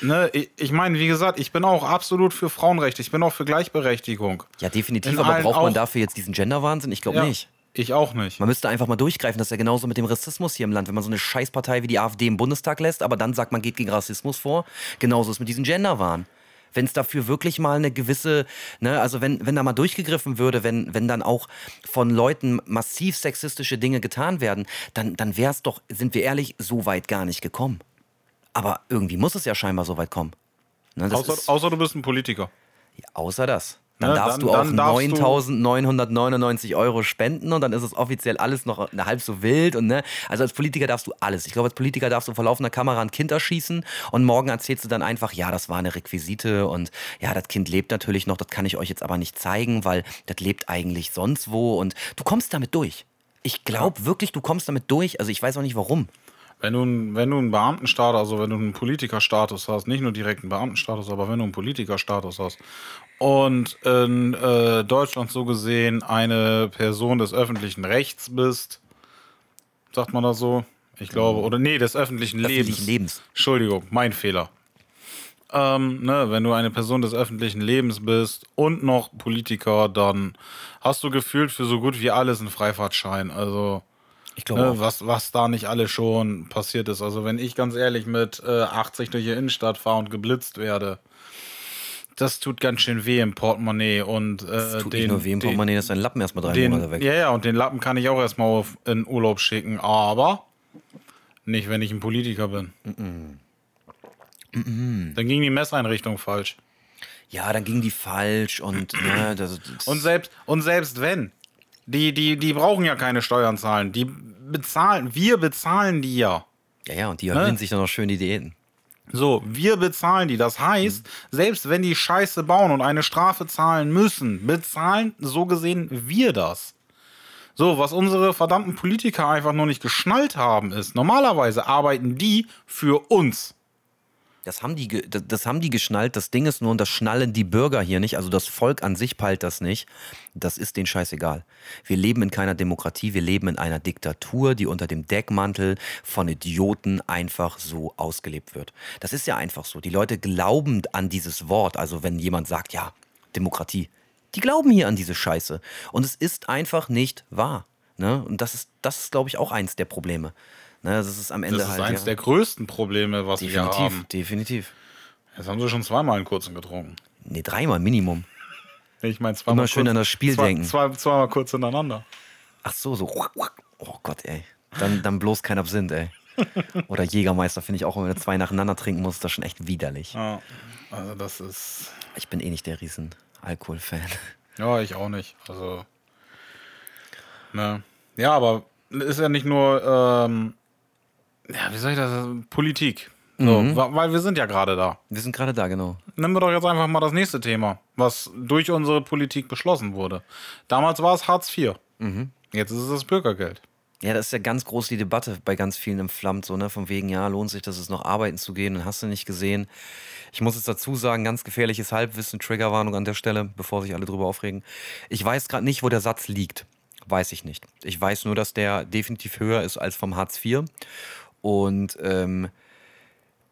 Ne, ich ich meine, wie gesagt, ich bin auch absolut für Frauenrechte. Ich bin auch für Gleichberechtigung. Ja, definitiv, In aber braucht man dafür jetzt diesen Gender-Wahnsinn? Ich glaube Ja, nicht. Ich auch nicht. Man müsste einfach mal durchgreifen, das ist ja genauso mit dem Rassismus hier im Land. Wenn man so eine Scheißpartei wie die AfD im Bundestag lässt, aber dann sagt man, geht gegen Rassismus vor. Genauso ist mit diesem Gender-Wahn. Wenn es dafür wirklich mal eine gewisse, ne, also wenn, wenn da mal durchgegriffen würde, wenn, wenn dann auch von Leuten massiv sexistische Dinge getan werden, dann, dann wäre es doch, sind wir ehrlich, so weit gar nicht gekommen. Aber irgendwie muss es ja scheinbar so weit kommen. Ne, Außer, ist, außer du bist ein Politiker. außer das. Dann Ne, darfst dann- du du- 9.999 Euro spenden und dann ist es offiziell alles noch eine halb so wild. Und, ne? Also als Politiker darfst du alles. Ich glaube, als Politiker darfst du vor laufender Kamera ein Kind erschießen und morgen erzählst du dann einfach, ja, das war eine Requisite und ja, das Kind lebt natürlich noch, das kann ich euch jetzt aber nicht zeigen, weil das lebt eigentlich sonst wo und du kommst damit durch. Ich glaube wirklich, du kommst damit durch. Also ich weiß auch nicht warum. Wenn du, einen- wenn du einen Beamtenstatus, also wenn du einen Politikerstatus hast, nicht nur direkt einen Beamtenstatus, aber wenn du einen Politikerstatus hast und in äh, Deutschland so gesehen eine Person des öffentlichen Rechts bist, sagt man das so? Ich glaube, oder nee, des öffentlichen Lebens. Öffentlichen Lebens. Entschuldigung, mein Fehler. Ähm, ne, wenn du eine Person des öffentlichen Lebens bist und noch Politiker, dann hast du gefühlt für so gut wie alles einen Freifahrtschein. Also Ich glaube Ne, was, was da nicht alles schon passiert ist. Also wenn ich ganz ehrlich mit äh, 80 durch die Innenstadt fahre und geblitzt werde, das tut ganz schön weh im Portemonnaie. Und, äh, Das tut den, nicht nur weh im Portemonnaie, dass dein Lappen erstmal drei den, Monate weg. Ja, ja, und den Lappen kann ich auch erstmal auf, in Urlaub schicken, aber nicht, wenn ich ein Politiker bin. Dann ging die Messeinrichtung falsch. Ja, dann ging die falsch und ne, das, das Und selbst, und selbst wenn, die, die, die brauchen ja keine Steuern zahlen. Die bezahlen, wir bezahlen die ja. ja, ja, und die Ne? erhöhen sich dann noch schön die Diäten. So, wir bezahlen die. Das heißt, selbst wenn die Scheiße bauen und eine Strafe zahlen müssen, bezahlen so gesehen wir das. So, was unsere verdammten Politiker einfach nur nicht geschnallt haben, ist, normalerweise arbeiten die für uns. Das haben, die, das haben die geschnallt. Das Ding ist nur, und das schnallen die Bürger hier nicht. Also das Volk an sich peilt das nicht. Das ist denen scheißegal. Wir leben in keiner Demokratie. Wir leben in einer Diktatur, die unter dem Deckmantel von Idioten einfach so ausgelebt wird. Das ist ja einfach so. Die Leute glauben an dieses Wort. Also wenn jemand sagt, ja, Demokratie. Die glauben hier an diese Scheiße. Und es ist einfach nicht wahr. Ne? Und das ist, das ist, glaube ich, auch eins der Probleme. Ne? Das ist am Ende Das ist halt. eines ja. der größten Probleme, was wir Definitiv, haben. definitiv. Jetzt haben sie schon zweimal einen kurzen getrunken. Nee, dreimal Minimum. Ich meine, zweimal Immer schön kurz, an das Spiel zwei, denken. Zwei, zweimal kurz hintereinander. Ach so, so. Oh Gott, ey. Dann, dann bloß kein Absinth, ey. Oder Jägermeister finde ich auch, wenn du zwei nacheinander trinken musst, das ist schon echt widerlich. Ja, also das ist. Ich bin eh nicht der riesen Alkohol-Fan. Ja, ich auch nicht. Also. Ne. Ja, aber ist ja nicht nur, ähm, ja, wie soll ich das, Politik. So, Mhm. Weil wir sind ja gerade da. Wir sind gerade da, genau. Nehmen wir doch jetzt einfach mal das nächste Thema, was durch unsere Politik beschlossen wurde. Damals war es Hartz IV. Mhm. Jetzt ist es das Bürgergeld. Ja, das ist ja ganz groß die Debatte bei ganz vielen entflammt, so, ne? Von wegen, ja, lohnt sich das es noch arbeiten zu gehen und hast du nicht gesehen. Ich muss jetzt dazu sagen, ganz gefährliches Halbwissen, Triggerwarnung an der Stelle, bevor sich alle drüber aufregen. Ich weiß gerade nicht, wo der Satz liegt. Weiß ich nicht. Ich weiß nur, dass der definitiv höher ist als vom Hartz IV. Und ähm,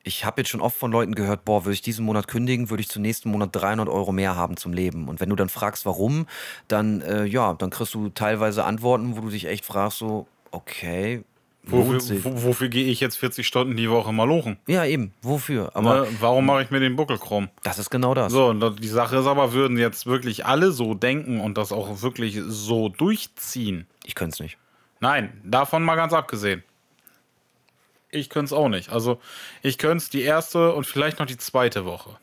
ich habe jetzt schon oft von Leuten gehört, boah, würde ich diesen Monat kündigen, würde ich zum nächsten Monat 300 Euro mehr haben zum Leben. Und wenn du dann fragst, warum, dann, äh, ja, dann kriegst du teilweise Antworten, wo du dich echt fragst, so, okay, Wofür, wofür gehe ich jetzt 40 Stunden die Woche mal lochen? Ja, eben, wofür? Aber Ne? Warum mache ich mir den Buckel krumm? das ist genau das. So, und die Sache ist aber, würden jetzt wirklich alle so denken und das auch wirklich so durchziehen? Ich könnte es nicht. Nein, davon mal ganz abgesehen. Ich könnte es auch nicht. Also, ich könnte es die erste und vielleicht noch die zweite Woche.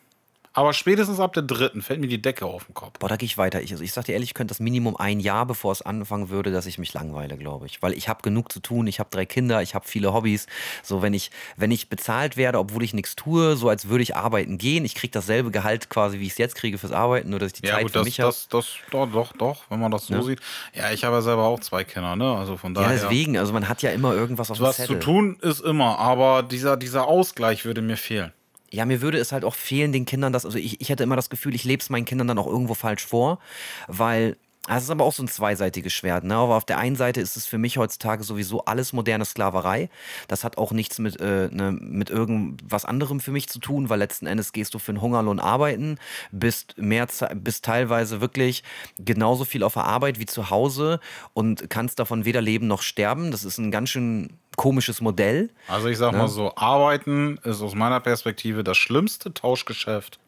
Aber spätestens ab der dritten fällt mir die Decke auf den Kopf. Boah, da gehe ich weiter. Ich, also ich sag dir ehrlich, ich könnte das Minimum ein Jahr, bevor es anfangen würde, dass ich mich langweile, glaube ich. Weil ich habe genug zu tun, ich habe drei Kinder, ich habe viele Hobbys. So, wenn ich, wenn ich bezahlt werde, obwohl ich nichts tue, so als würde ich arbeiten gehen, ich kriege dasselbe Gehalt quasi, wie ich es jetzt kriege fürs Arbeiten, nur dass ich die Ja, Zeit gut, für das, mich habe. das, das, doch, doch, doch, wenn man das so Ja. sieht. Ja, ich habe ja selber auch zwei Kinder, ne? Also von Ja, daher. deswegen, also man hat ja immer irgendwas auf dem Was zu Zettel. tun ist immer, aber dieser, dieser Ausgleich würde mir fehlen. Ja, mir würde es halt auch fehlen, den Kindern das, also ich, ich hätte immer das Gefühl, ich lebe es meinen Kindern dann auch irgendwo falsch vor, weil also es ist aber auch so ein zweiseitiges Schwert. Ne? Aber auf der einen Seite ist es für mich heutzutage sowieso alles moderne Sklaverei. Das hat auch nichts mit, äh, ne, mit irgendwas anderem für mich zu tun, weil letzten Endes gehst du für einen Hungerlohn arbeiten, bist, mehr, bist teilweise wirklich genauso viel auf der Arbeit wie zu Hause und kannst davon weder leben noch sterben. Das ist ein ganz schön komisches Modell. Also ich sag mal so, arbeiten ist aus meiner Perspektive das schlimmste Tauschgeschäft,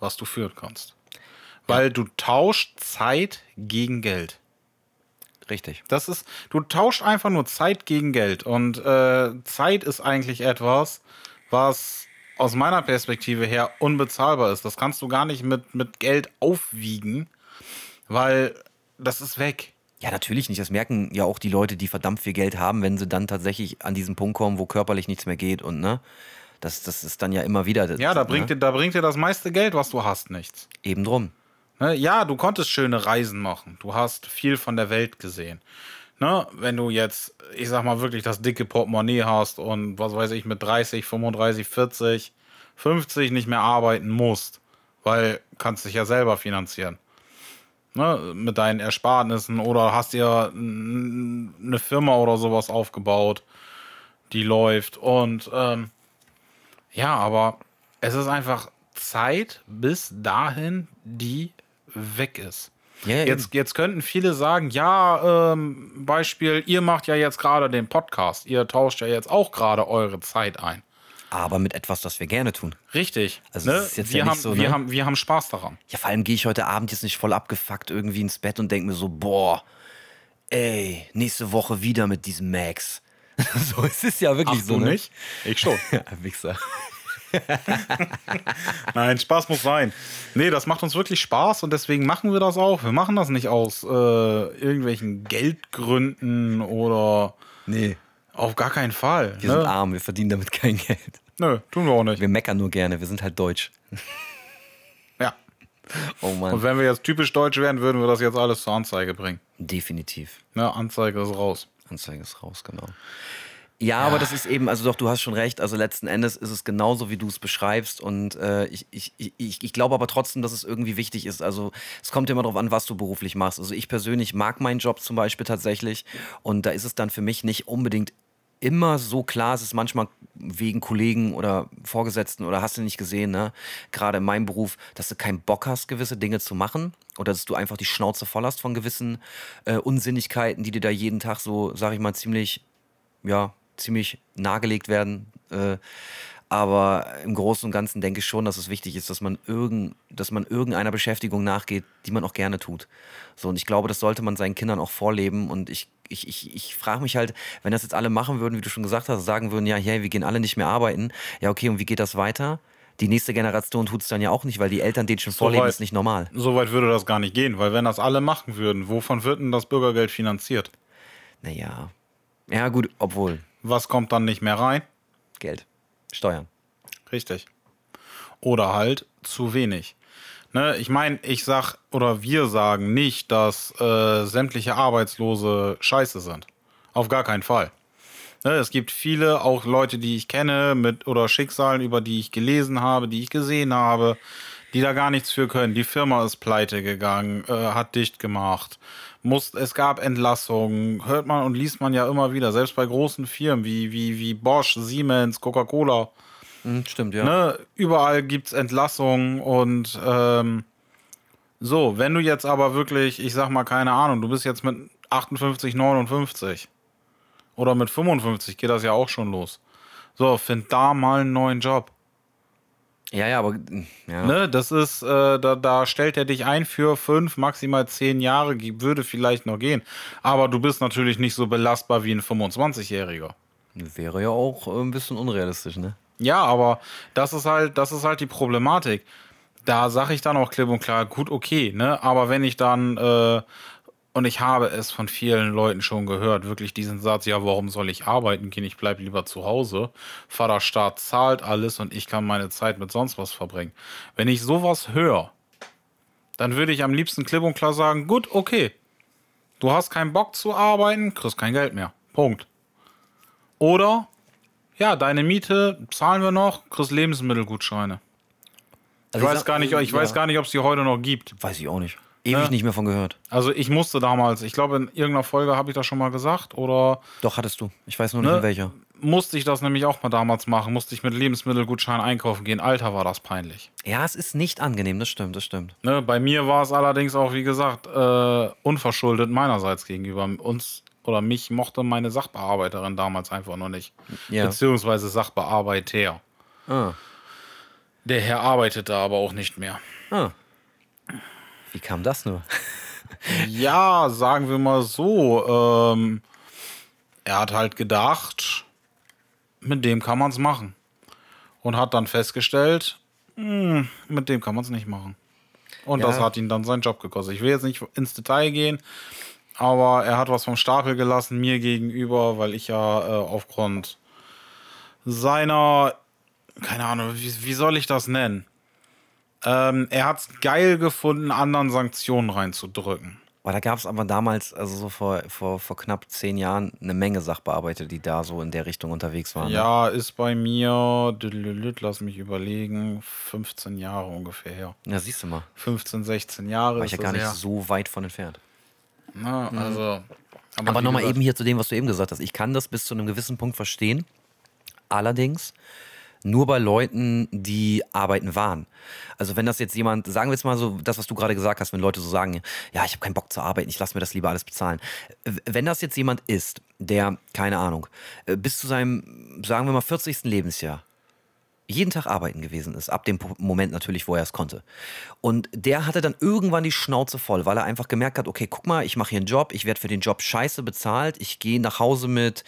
was du führen kannst. Weil du tauscht Zeit gegen Geld. Richtig. Das ist, du tauscht einfach nur Zeit gegen Geld. Und äh, Zeit ist eigentlich etwas, was aus meiner Perspektive her unbezahlbar ist. Das kannst du gar nicht mit, mit Geld aufwiegen. Weil das ist weg. Ja, natürlich nicht. Das merken ja auch die Leute, die verdammt viel Geld haben, wenn sie dann tatsächlich an diesen Punkt kommen, wo körperlich nichts mehr geht und ne? Das, das ist dann ja immer wieder. das- Ja, da bringt, ne? dir, da bringt dir das meiste Geld, was du hast, nichts. Eben drum. Ne? Ja, du konntest schöne Reisen machen. Du hast viel von der Welt gesehen. Ne? Wenn du jetzt, ich sag mal, wirklich das dicke Portemonnaie hast und was weiß ich, mit 30, 35, 40, 50 nicht mehr arbeiten musst, weil kannst dich ja selber finanzieren. Ne? Mit deinen Ersparnissen oder hast dir eine Firma oder sowas aufgebaut, die läuft. Und ähm, ja, aber es ist einfach Zeit bis dahin, die weg ist. Ja, Jetzt, jetzt könnten viele sagen, ja, ähm, Beispiel, ihr macht ja jetzt gerade den Podcast, ihr tauscht ja jetzt auch gerade eure Zeit ein. aber mit etwas, das wir gerne tun. Richtig. Also ne? ist jetzt wir, ja nicht haben, so, wir, ne? haben, wir haben Spaß daran. Ja, vor allem gehe ich heute Abend jetzt nicht voll abgefuckt irgendwie ins Bett und denke mir so, boah, ey, nächste Woche wieder mit diesem Max. so, es ist ja wirklich so, ne? Ich schon. Ja, Wichser. Nein, Spaß muss sein. Nee, das macht uns wirklich Spaß und deswegen machen wir das auch. Wir machen das nicht aus äh, irgendwelchen Geldgründen oder Nee. auf gar keinen Fall. Wir sind Ne? arm, wir verdienen damit kein Geld. Nö, tun wir auch nicht. Wir meckern nur gerne, wir sind halt deutsch. Ja. Oh Und Mann. wenn wir jetzt typisch deutsch wären, würden wir das jetzt alles zur Anzeige bringen. Definitiv. Ne, Anzeige ist raus. Anzeige ist raus, genau. Ja, aber das ist eben, also doch, du hast schon recht. Also letzten Endes ist es genauso, wie du es beschreibst. Und äh, ich, ich, ich, ich glaube aber trotzdem, dass es irgendwie wichtig ist. Also es kommt immer darauf an, was du beruflich machst. Also ich persönlich mag meinen Job zum Beispiel tatsächlich. Und da ist es dann für mich nicht unbedingt immer so klar. Es ist manchmal wegen Kollegen oder Vorgesetzten oder hast du nicht gesehen, ne? Gerade in meinem Beruf, dass du keinen Bock hast, gewisse Dinge zu machen. Oder dass du einfach die Schnauze voll hast von gewissen äh, Unsinnigkeiten, die dir da jeden Tag so, sag ich mal, ziemlich ja, ziemlich nahegelegt werden. Äh, aber im Großen und Ganzen denke ich schon, dass es wichtig ist, dass man, irgend, dass man irgendeiner Beschäftigung nachgeht, die man auch gerne tut. So, und ich glaube, das sollte man seinen Kindern auch vorleben. Und ich, ich, ich, ich frage mich halt, wenn das jetzt alle machen würden, wie du schon gesagt hast, sagen würden, ja, hey, wir gehen alle nicht mehr arbeiten. Ja, okay, und wie geht das weiter? Die nächste Generation tut es dann ja auch nicht, weil die Eltern denen schon vorleben, weit. ist nicht normal. So weit würde das gar nicht gehen, weil wenn das alle machen würden, wovon wird denn das Bürgergeld finanziert? Naja. Ja, gut, obwohl. Was kommt dann nicht mehr rein? Geld. Steuern. Richtig. Oder halt zu wenig. Ne, ich meine, ich sag oder wir sagen nicht, dass äh, sämtliche Arbeitslose scheiße sind. Auf gar keinen Fall. Ne, es gibt viele, auch Leute, die ich kenne, mit oder Schicksalen, über die ich gelesen habe, die ich gesehen habe, die da gar nichts für können. Die Firma ist pleite gegangen, äh, hat dicht gemacht. Muss, es gab Entlassungen, hört man und liest man ja immer wieder, selbst bei großen Firmen wie, wie, wie Bosch, Siemens, Coca-Cola. Hm, stimmt, ja. Ne, überall gibt es Entlassungen und ähm, so, wenn du jetzt aber wirklich, ich sag mal, keine Ahnung, du bist jetzt mit 58, 59 oder mit 55 geht das ja auch schon los. So, find da mal einen neuen Job. Ja, ja, aber ja. Ne, das ist, äh, da, da stellt er dich ein für fünf, maximal zehn Jahre, würde vielleicht noch gehen. Aber du bist natürlich nicht so belastbar wie ein 25-Jähriger. Wäre ja auch äh, ein bisschen unrealistisch, ne? Ja, aber das ist halt, das ist halt die Problematik. Da sage ich dann auch klipp und klar, gut, okay, ne? Aber wenn ich dann, äh, und ich habe es von vielen Leuten schon gehört, wirklich diesen Satz, ja, warum soll ich arbeiten gehen? Ich bleibe lieber zu Hause. Vaterstaat zahlt alles und ich kann meine Zeit mit sonst was verbringen. Wenn ich sowas höre, dann würde ich am liebsten klipp und klar sagen, gut, okay. Du hast keinen Bock zu arbeiten, kriegst kein Geld mehr. Punkt. Oder ja, deine Miete zahlen wir noch, kriegst Lebensmittelgutscheine. Ich Also weiß sag- gar nicht, ich ja, weiß gar nicht, ob es die heute noch gibt. Weiß ich auch nicht. Ewig Ja. nicht mehr von gehört. Also ich musste damals, ich glaube in irgendeiner Folge habe ich das schon mal gesagt oder Doch, hattest du. Ich weiß nur nicht Ne? in welcher. musste ich das nämlich auch mal damals machen, musste ich mit Lebensmittelgutschein einkaufen gehen. Alter, war das peinlich. Ja, es ist nicht angenehm, das stimmt, das stimmt. Ne, bei mir war es allerdings auch, wie gesagt, äh, unverschuldet meinerseits gegenüber uns oder mich mochte meine Sachbearbeiterin damals einfach noch nicht. Ja. Beziehungsweise Sachbearbeiter. Ah. Der Herr arbeitet da aber auch nicht mehr. ah. Wie kam das nur? Ja, sagen wir mal so. Ähm, er hat halt gedacht, mit dem kann man es machen. Und hat dann festgestellt, hm, mit dem kann man es nicht machen. Und Ja. das hat ihn dann seinen Job gekostet. Ich will jetzt nicht ins Detail gehen, aber er hat was vom Stapel gelassen mir gegenüber, weil ich ja äh, aufgrund seiner, keine Ahnung, wie, wie soll ich das nennen? Ähm, er hat es geil gefunden, anderen Sanktionen reinzudrücken. Weil da gab es aber damals, also so vor, vor, vor knapp zehn Jahren, eine Menge Sachbearbeiter, die da so in der Richtung unterwegs waren. ne? Ja, ist bei mir, lass mich überlegen, 15 Jahre ungefähr her. Ja, siehst du mal. 15, 16 Jahre. War ich ja gar nicht her. so weit von entfernt. Na, also, Aber wie nochmal eben hier zu dem, was du eben gesagt hast. Ich kann das bis zu einem gewissen Punkt verstehen. Allerdings nur bei Leuten, die arbeiten waren. Also wenn das jetzt jemand, sagen wir jetzt mal so, das, was du gerade gesagt hast, wenn Leute so sagen, ja, ich habe keinen Bock zu arbeiten, ich lasse mir das lieber alles bezahlen. Wenn das jetzt jemand ist, der, keine Ahnung, äh, bis zu seinem, sagen wir mal, 40. Lebensjahr jeden Tag arbeiten gewesen ist, ab dem Moment natürlich, wo er es konnte. Und der hatte dann irgendwann die Schnauze voll, weil er einfach gemerkt hat, okay, guck mal, ich mache hier einen Job, ich werde für den Job scheiße bezahlt, ich gehe nach Hause mit,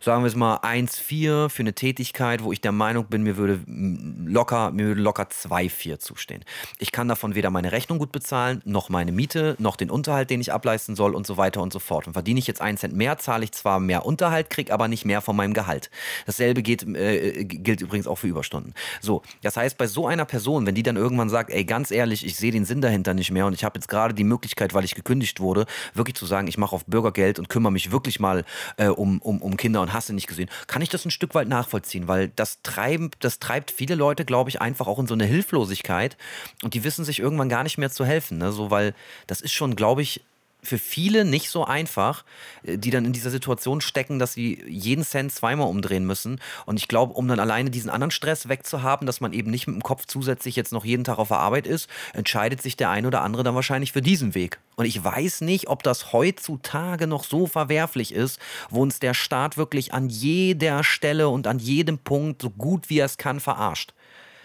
sagen wir es mal, 1,4 für eine Tätigkeit, wo ich der Meinung bin, mir würde locker, mir würde locker 2,4 zustehen. Ich kann davon weder meine Rechnung gut bezahlen, noch meine Miete, noch den Unterhalt, den ich ableisten soll und so weiter und so fort. Und verdiene ich jetzt einen Cent mehr, zahle ich zwar mehr Unterhalt, krieg aber nicht mehr von meinem Gehalt. Dasselbe geht, äh, gilt übrigens auch für Überstunden. So, das heißt, bei so einer Person, wenn die dann irgendwann sagt, ey, ganz ehrlich, ich sehe den Sinn dahinter nicht mehr und ich habe jetzt gerade die Möglichkeit, weil ich gekündigt wurde, wirklich zu sagen, ich mache auf Bürgergeld und kümmere mich wirklich mal äh, um, um, um Kinder und hasse nicht gesehen, kann ich das ein Stück weit nachvollziehen, weil das, treiben, das treibt viele Leute, glaube ich, einfach auch in so eine Hilflosigkeit und die wissen sich irgendwann gar nicht mehr zu helfen. Ne? So, weil das ist schon, glaube ich, für viele nicht so einfach, äh, die dann in dieser Situation stecken, dass sie jeden Cent zweimal umdrehen müssen. Und ich glaube, um dann alleine diesen anderen Stress wegzuhaben, dass man eben nicht mit dem Kopf zusätzlich jetzt noch jeden Tag auf der Arbeit ist, entscheidet sich der ein oder andere dann wahrscheinlich für diesen Weg. Und ich weiß nicht, ob das heutzutage noch so verwerflich ist, wo uns der Staat wirklich an jeder Stelle und an jedem Punkt so gut wie er es kann verarscht.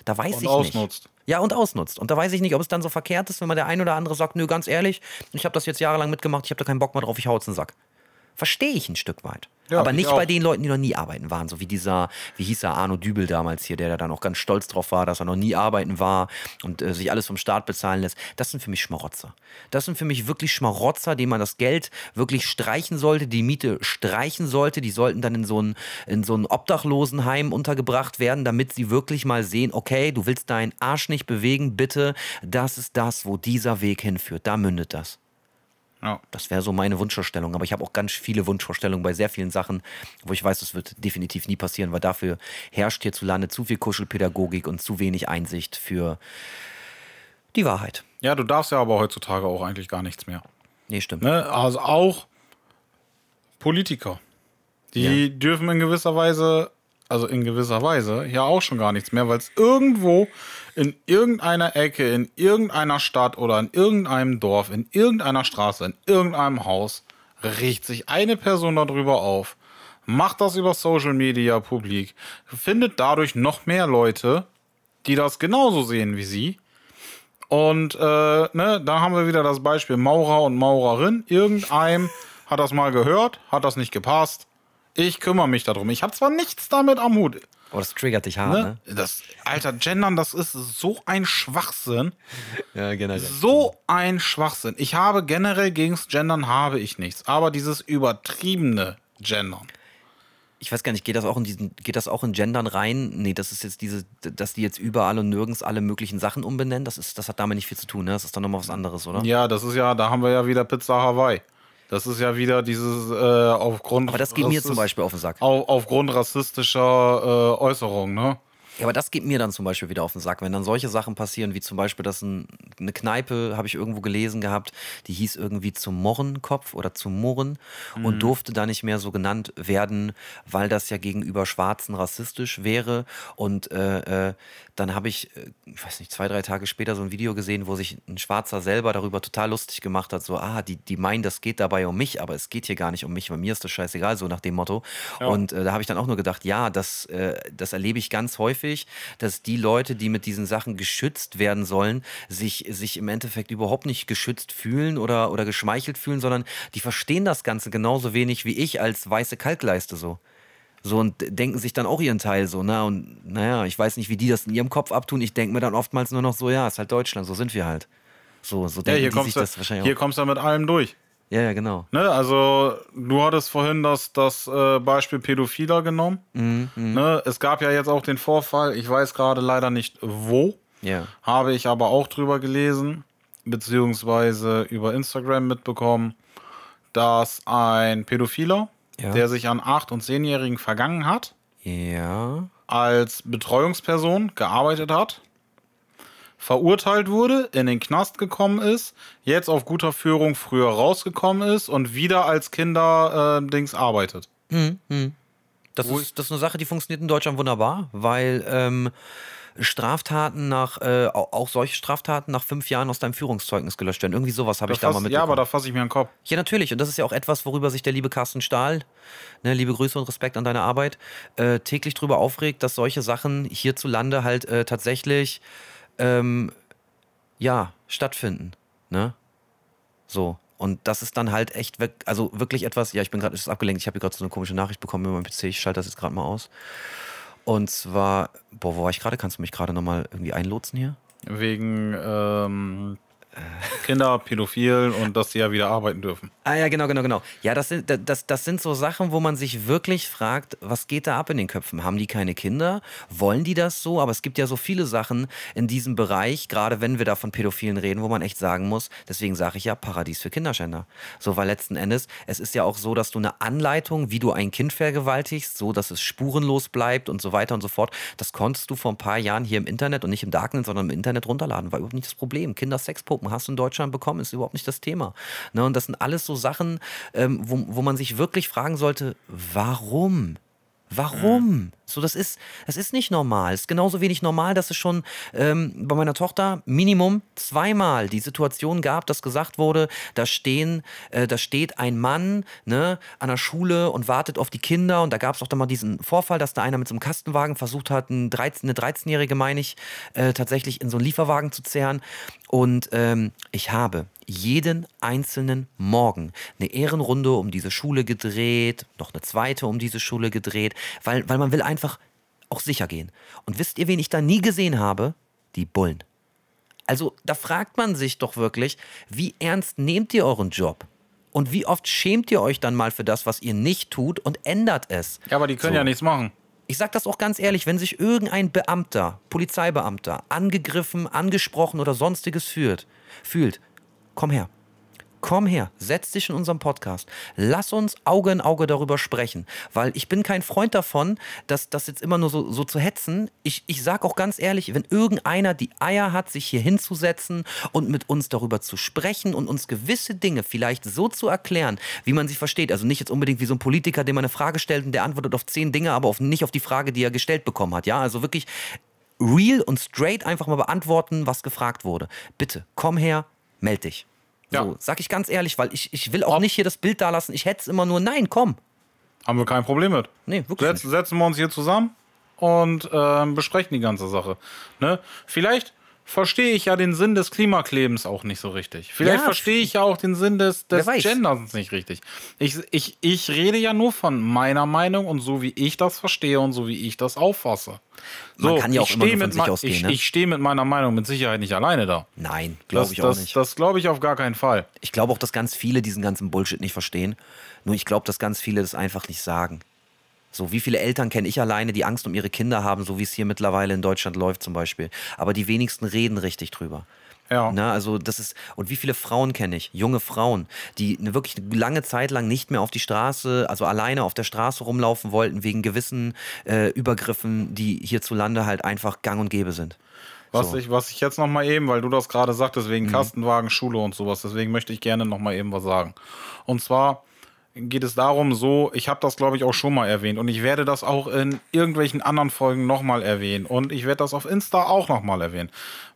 Da weiß Und ich ausnutzt. nicht. Ja, und ausnutzt. Und da weiß ich nicht, ob es dann so verkehrt ist, wenn man der ein oder andere sagt, nö, ganz ehrlich, ich habe das jetzt jahrelang mitgemacht, ich habe da keinen Bock mehr drauf, ich hau jetzt in den Sack. Verstehe ich ein Stück weit. Ja, Aber ich nicht bei den Leuten, die noch nie arbeiten waren, so wie dieser, wie hieß er, Arno Dübel damals hier, der da dann auch ganz stolz drauf war, dass er noch nie arbeiten war und äh, sich alles vom Staat bezahlen lässt. Das sind für mich Schmarotzer. Das sind für mich wirklich Schmarotzer, denen man das Geld wirklich streichen sollte, die Miete streichen sollte. Die sollten dann in so ein, in so ein Obdachlosenheim untergebracht werden, damit sie wirklich mal sehen, okay, du willst deinen Arsch nicht bewegen, bitte, das ist das, wo dieser Weg hinführt. Da mündet das. Ja. Das wäre so meine Wunschvorstellung. Aber ich habe auch ganz viele Wunschvorstellungen bei sehr vielen Sachen, wo ich weiß, das wird definitiv nie passieren, weil dafür herrscht hierzulande zu viel Kuschelpädagogik und zu wenig Einsicht für die Wahrheit. ja, du darfst ja aber heutzutage auch eigentlich gar nichts mehr. Nee, stimmt. Ne? Also auch Politiker. Die dürfen in gewisser Weise, also in gewisser Weise, ja auch schon gar nichts mehr, weil es irgendwo in irgendeiner Ecke, in irgendeiner Stadt oder in irgendeinem Dorf, in irgendeiner Straße, in irgendeinem Haus, riecht sich eine Person darüber auf, macht das über Social Media publik, findet dadurch noch mehr Leute, die das genauso sehen wie sie. Und äh, ne, da haben wir wieder das Beispiel Maurer und Maurerin. Irgendeinem hat das mal gehört, hat das nicht gepasst. Ich kümmere mich darum. Ich habe zwar nichts damit am Hut. Aber das triggert dich hart, Ne? Das, Alter, Gendern, das ist so ein Schwachsinn. Ja, generell. So ein Schwachsinn. Ich habe generell gegens Gendern habe ich nichts. Aber dieses übertriebene Gendern. Ich weiß gar nicht, geht das auch in diesen, geht das auch in Gendern rein? Nee, das ist jetzt diese, dass die jetzt überall und nirgends alle möglichen Sachen umbenennen. Das ist, das hat damit nicht viel zu tun, ne? Das ist dann nochmal was anderes, oder? Ja, das ist ja, da haben wir ja wieder Pizza Hawaii. Das ist ja wieder dieses äh, aufgrund. Aber das geht mir zum Beispiel auf den Sack. Auf, aufgrund rassistischer äh, Äußerungen, ne? Ja, aber das geht mir dann zum Beispiel wieder auf den Sack, wenn dann solche Sachen passieren, wie zum Beispiel, dass ein, eine Kneipe, habe ich irgendwo gelesen gehabt, die hieß irgendwie zum Morrenkopf oder zum Murren und durfte da nicht mehr so genannt werden, weil das ja gegenüber Schwarzen rassistisch wäre. Und äh, äh, dann habe ich, äh, ich weiß nicht, zwei, drei Tage später so ein Video gesehen, wo sich ein Schwarzer selber darüber total lustig gemacht hat, so, ah, die, die meinen, das geht dabei um mich, aber es geht hier gar nicht um mich, bei mir ist das scheißegal, so nach dem Motto. Und äh, da habe ich dann auch nur gedacht, ja, das, äh, das erlebe ich ganz häufig, dass die Leute, die mit diesen Sachen geschützt werden sollen, sich, sich im Endeffekt überhaupt nicht geschützt fühlen oder, oder geschmeichelt fühlen, sondern die verstehen das Ganze genauso wenig wie ich als weiße Kalkleiste so. So und denken sich dann auch ihren Teil so, na und naja, ich weiß nicht, wie die das in ihrem Kopf abtun. Ich denke mir dann oftmals nur noch so, ja, ist halt Deutschland, so sind wir halt. So, so Ja, denken hier die sich das du, wahrscheinlich hier auch. kommst du mit allem durch. Ja, ja, genau. Ne, also du hattest vorhin das, das äh, Beispiel Pädophiler genommen. Mhm, Ne, es gab ja jetzt auch den Vorfall, ich weiß gerade leider nicht wo, Ja. habe ich aber auch drüber gelesen, beziehungsweise über Instagram mitbekommen, dass ein Pädophiler, Ja. der sich an 8- und 10-Jährigen vergangen hat, Ja. als Betreuungsperson gearbeitet hat, verurteilt wurde, in den Knast gekommen ist, jetzt auf guter Führung früher rausgekommen ist und wieder als Kinder-Dings arbeitet. Das ist, das ist eine Sache, die funktioniert in Deutschland wunderbar, weil ähm, Straftaten nach, äh, au- auch solche Straftaten nach fünf Jahren aus deinem Führungszeugnis gelöscht werden. Irgendwie sowas habe ich da mal mitbekommen. ja, aber da fasse ich mir den Kopf. Ja, natürlich. Und das ist ja auch etwas, worüber sich der liebe Carsten Stahl, ne, liebe Grüße und Respekt an deine Arbeit, äh, täglich drüber aufregt, dass solche Sachen hierzulande halt äh, tatsächlich, ähm, ja, stattfinden. Ne? So. Und das ist dann halt echt, weg, also wirklich etwas, ja, ich bin gerade ist abgelenkt, ich habe gerade so eine komische Nachricht bekommen über meinen PC, ich schalte das jetzt gerade mal aus. Und zwar, boah, wo war ich gerade? Kannst du mich gerade nochmal irgendwie einlotsen hier? Wegen ähm, Kinder, Pädophil und dass die ja wieder arbeiten dürfen. Ah ja, genau, genau, genau. Ja, das sind, das, das sind so Sachen, wo man sich wirklich fragt, was geht da ab in den Köpfen? Haben die keine Kinder? Wollen die das so? Aber es gibt ja so viele Sachen in diesem Bereich, gerade wenn wir da von Pädophilen reden, wo man echt sagen muss, deswegen sage ich ja Paradies für Kinderschänder. So, weil letzten Endes, es ist ja auch so, dass du eine Anleitung, wie du ein Kind vergewaltigst, so dass es spurenlos bleibt und so weiter und so fort, das konntest du vor ein paar Jahren hier im Internet und nicht im Darknet, sondern im Internet runterladen. War überhaupt nicht das Problem. Kinder Sexpuppen hast du in Deutschland bekommen, ist überhaupt nicht das Thema. Ne, und das sind alles so Sachen, ähm, wo, wo man sich wirklich fragen sollte, warum? Warum? So, das ist, das ist nicht normal. Es ist genauso wenig normal, dass es schon ähm, bei meiner Tochter Minimum zweimal die Situation gab, dass gesagt wurde, da stehen, äh, da steht ein Mann ne, an der Schule und wartet auf die Kinder. Und da gab es auch dann mal diesen Vorfall, dass da einer mit so einem Kastenwagen versucht hat, ein 13, eine 13-Jährige, meine ich, äh, tatsächlich in so einen Lieferwagen zu zerren. Und ähm, ich habe jeden einzelnen Morgen eine Ehrenrunde um diese Schule gedreht, noch eine zweite um diese Schule gedreht, weil, weil man will einfach auch sicher gehen. Und wisst ihr, wen ich da nie gesehen habe? Die Bullen. Also da fragt man sich doch wirklich, wie ernst nehmt ihr euren Job? Und wie oft schämt ihr euch dann mal für das, was ihr nicht tut und ändert es? Ja, aber die können So. ja nichts machen. Ich sage das auch ganz ehrlich, wenn sich irgendein Beamter, Polizeibeamter, angegriffen, angesprochen oder sonstiges fühlt, fühlt, komm her. Komm her, setz dich in unserem Podcast. Lass uns Auge in Auge darüber sprechen. Weil ich bin kein Freund davon, dass das jetzt immer nur so, so zu hetzen. Ich, ich sag auch ganz ehrlich, wenn irgendeiner die Eier hat, sich hier hinzusetzen und mit uns darüber zu sprechen und uns gewisse Dinge vielleicht so zu erklären, wie man sie versteht. Also nicht jetzt unbedingt wie so ein Politiker, dem man eine Frage stellt und der antwortet auf zehn Dinge, aber auf, nicht auf die Frage, die er gestellt bekommen hat. Ja, also wirklich real und straight einfach mal beantworten, was gefragt wurde. Bitte, komm her, meld dich. Ja. So, sag ich ganz ehrlich, weil ich, ich will auch nicht hier das Bild da lassen. Ich hätte es immer nur, nein, komm. Haben wir kein Problem mit. Nee, wirklich Setz, setzen wir uns hier zusammen und ähm, besprechen die ganze Sache. Ne? Vielleicht verstehe ich ja den Sinn des Klimaklebens auch nicht so richtig. Vielleicht Ja, verstehe ich ja auch den Sinn des, des. Genderns nicht richtig. Ich, ich, ich rede ja nur von meiner Meinung und so wie ich das verstehe und so wie ich das auffasse. Man kann ja ich auch immer von mit sich ausgehen, Ich, ne? ich stehe mit meiner Meinung mit Sicherheit nicht alleine da. Nein, glaube ich auch das, nicht. das glaube ich auf gar keinen Fall. Ich glaube auch, dass ganz viele diesen ganzen Bullshit nicht verstehen. Nur ich glaube, dass ganz viele das einfach nicht sagen. So, wie viele Eltern kenne ich alleine, die Angst um ihre Kinder haben, so wie es hier mittlerweile in Deutschland läuft zum Beispiel. Aber die wenigsten reden richtig drüber. Ja. Na, also das ist, und wie viele Frauen kenne ich, junge Frauen, die eine wirklich lange Zeit lang nicht mehr auf die Straße, also alleine auf der Straße rumlaufen wollten, wegen gewissen äh, Übergriffen, die hierzulande halt einfach gang und gäbe sind. Was, So. ich, was ich jetzt noch mal eben, weil du das gerade sagtest, wegen Mhm. Kastenwagen, Schule und sowas, deswegen möchte ich gerne noch mal eben was sagen. Und zwar geht es darum, so, ich habe das glaube ich auch schon mal erwähnt und ich werde das auch in irgendwelchen anderen Folgen noch mal erwähnen und ich werde das auf Insta auch noch mal erwähnen,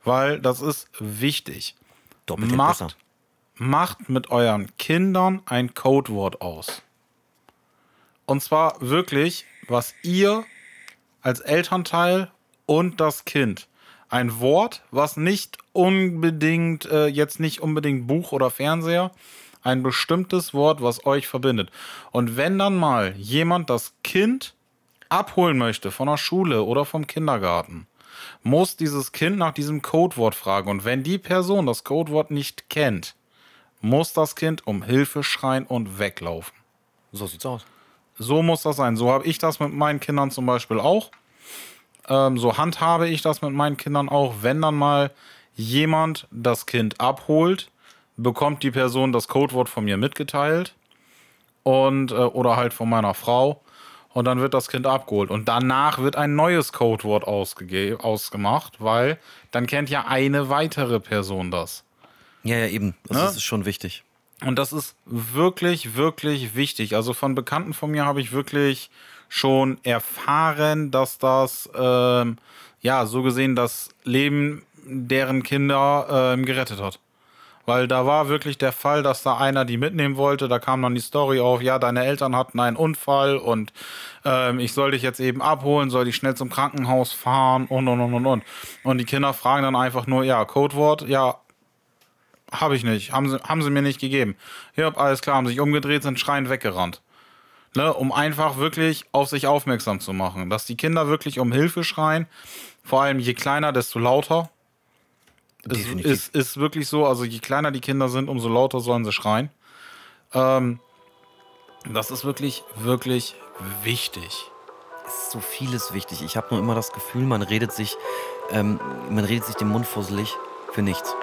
weil das ist wichtig. Doppelt Macht, besser. macht mit euren Kindern ein Codewort aus. Und zwar wirklich, was ihr als Elternteil und das Kind. Ein Wort, was nicht unbedingt, äh, jetzt nicht unbedingt Buch oder Fernseher, ein bestimmtes Wort, was euch verbindet. Und wenn dann mal jemand das Kind abholen möchte von der Schule oder vom Kindergarten, muss dieses Kind nach diesem Codewort fragen. Und wenn die Person das Codewort nicht kennt, muss das Kind um Hilfe schreien und weglaufen. So sieht's aus. So muss das sein. So habe ich das mit meinen Kindern zum Beispiel auch. Ähm, so handhabe ich das mit meinen Kindern auch. Wenn dann mal jemand das Kind abholt, bekommt die Person das Codewort von mir mitgeteilt und äh, oder halt von meiner Frau und dann wird das Kind abgeholt und danach wird ein neues Codewort ausgemacht, weil dann kennt ja eine weitere Person das. Ja, ja, eben. Das Ne? ist schon wichtig. Und das ist wirklich, wirklich wichtig. Also von Bekannten von mir habe ich wirklich schon erfahren, dass das, ähm, ja, so gesehen das Leben deren Kinder ähm, gerettet hat. Weil da war wirklich der Fall, dass da einer die mitnehmen wollte. Da kam dann die Story auf, ja, deine Eltern hatten einen Unfall und ähm, ich soll dich jetzt eben abholen, soll dich schnell zum Krankenhaus fahren und und und und und. Und die Kinder fragen dann einfach nur, ja, Codewort, ja, habe ich nicht. Haben sie, haben sie mir nicht gegeben. Ja, alles klar, haben sich umgedreht, sind schreiend weggerannt. Ne, um einfach wirklich auf sich aufmerksam zu machen. Dass die Kinder wirklich um Hilfe schreien. Vor allem je kleiner, desto lauter. Es Definitiv. ist, ist wirklich so, also je kleiner die Kinder sind, umso lauter sollen sie schreien. Ähm, das ist wirklich, wirklich wichtig. Es ist so vieles wichtig. Ich habe nur immer das Gefühl, man redet sich, ähm, man redet sich den Mund fusselig für nichts.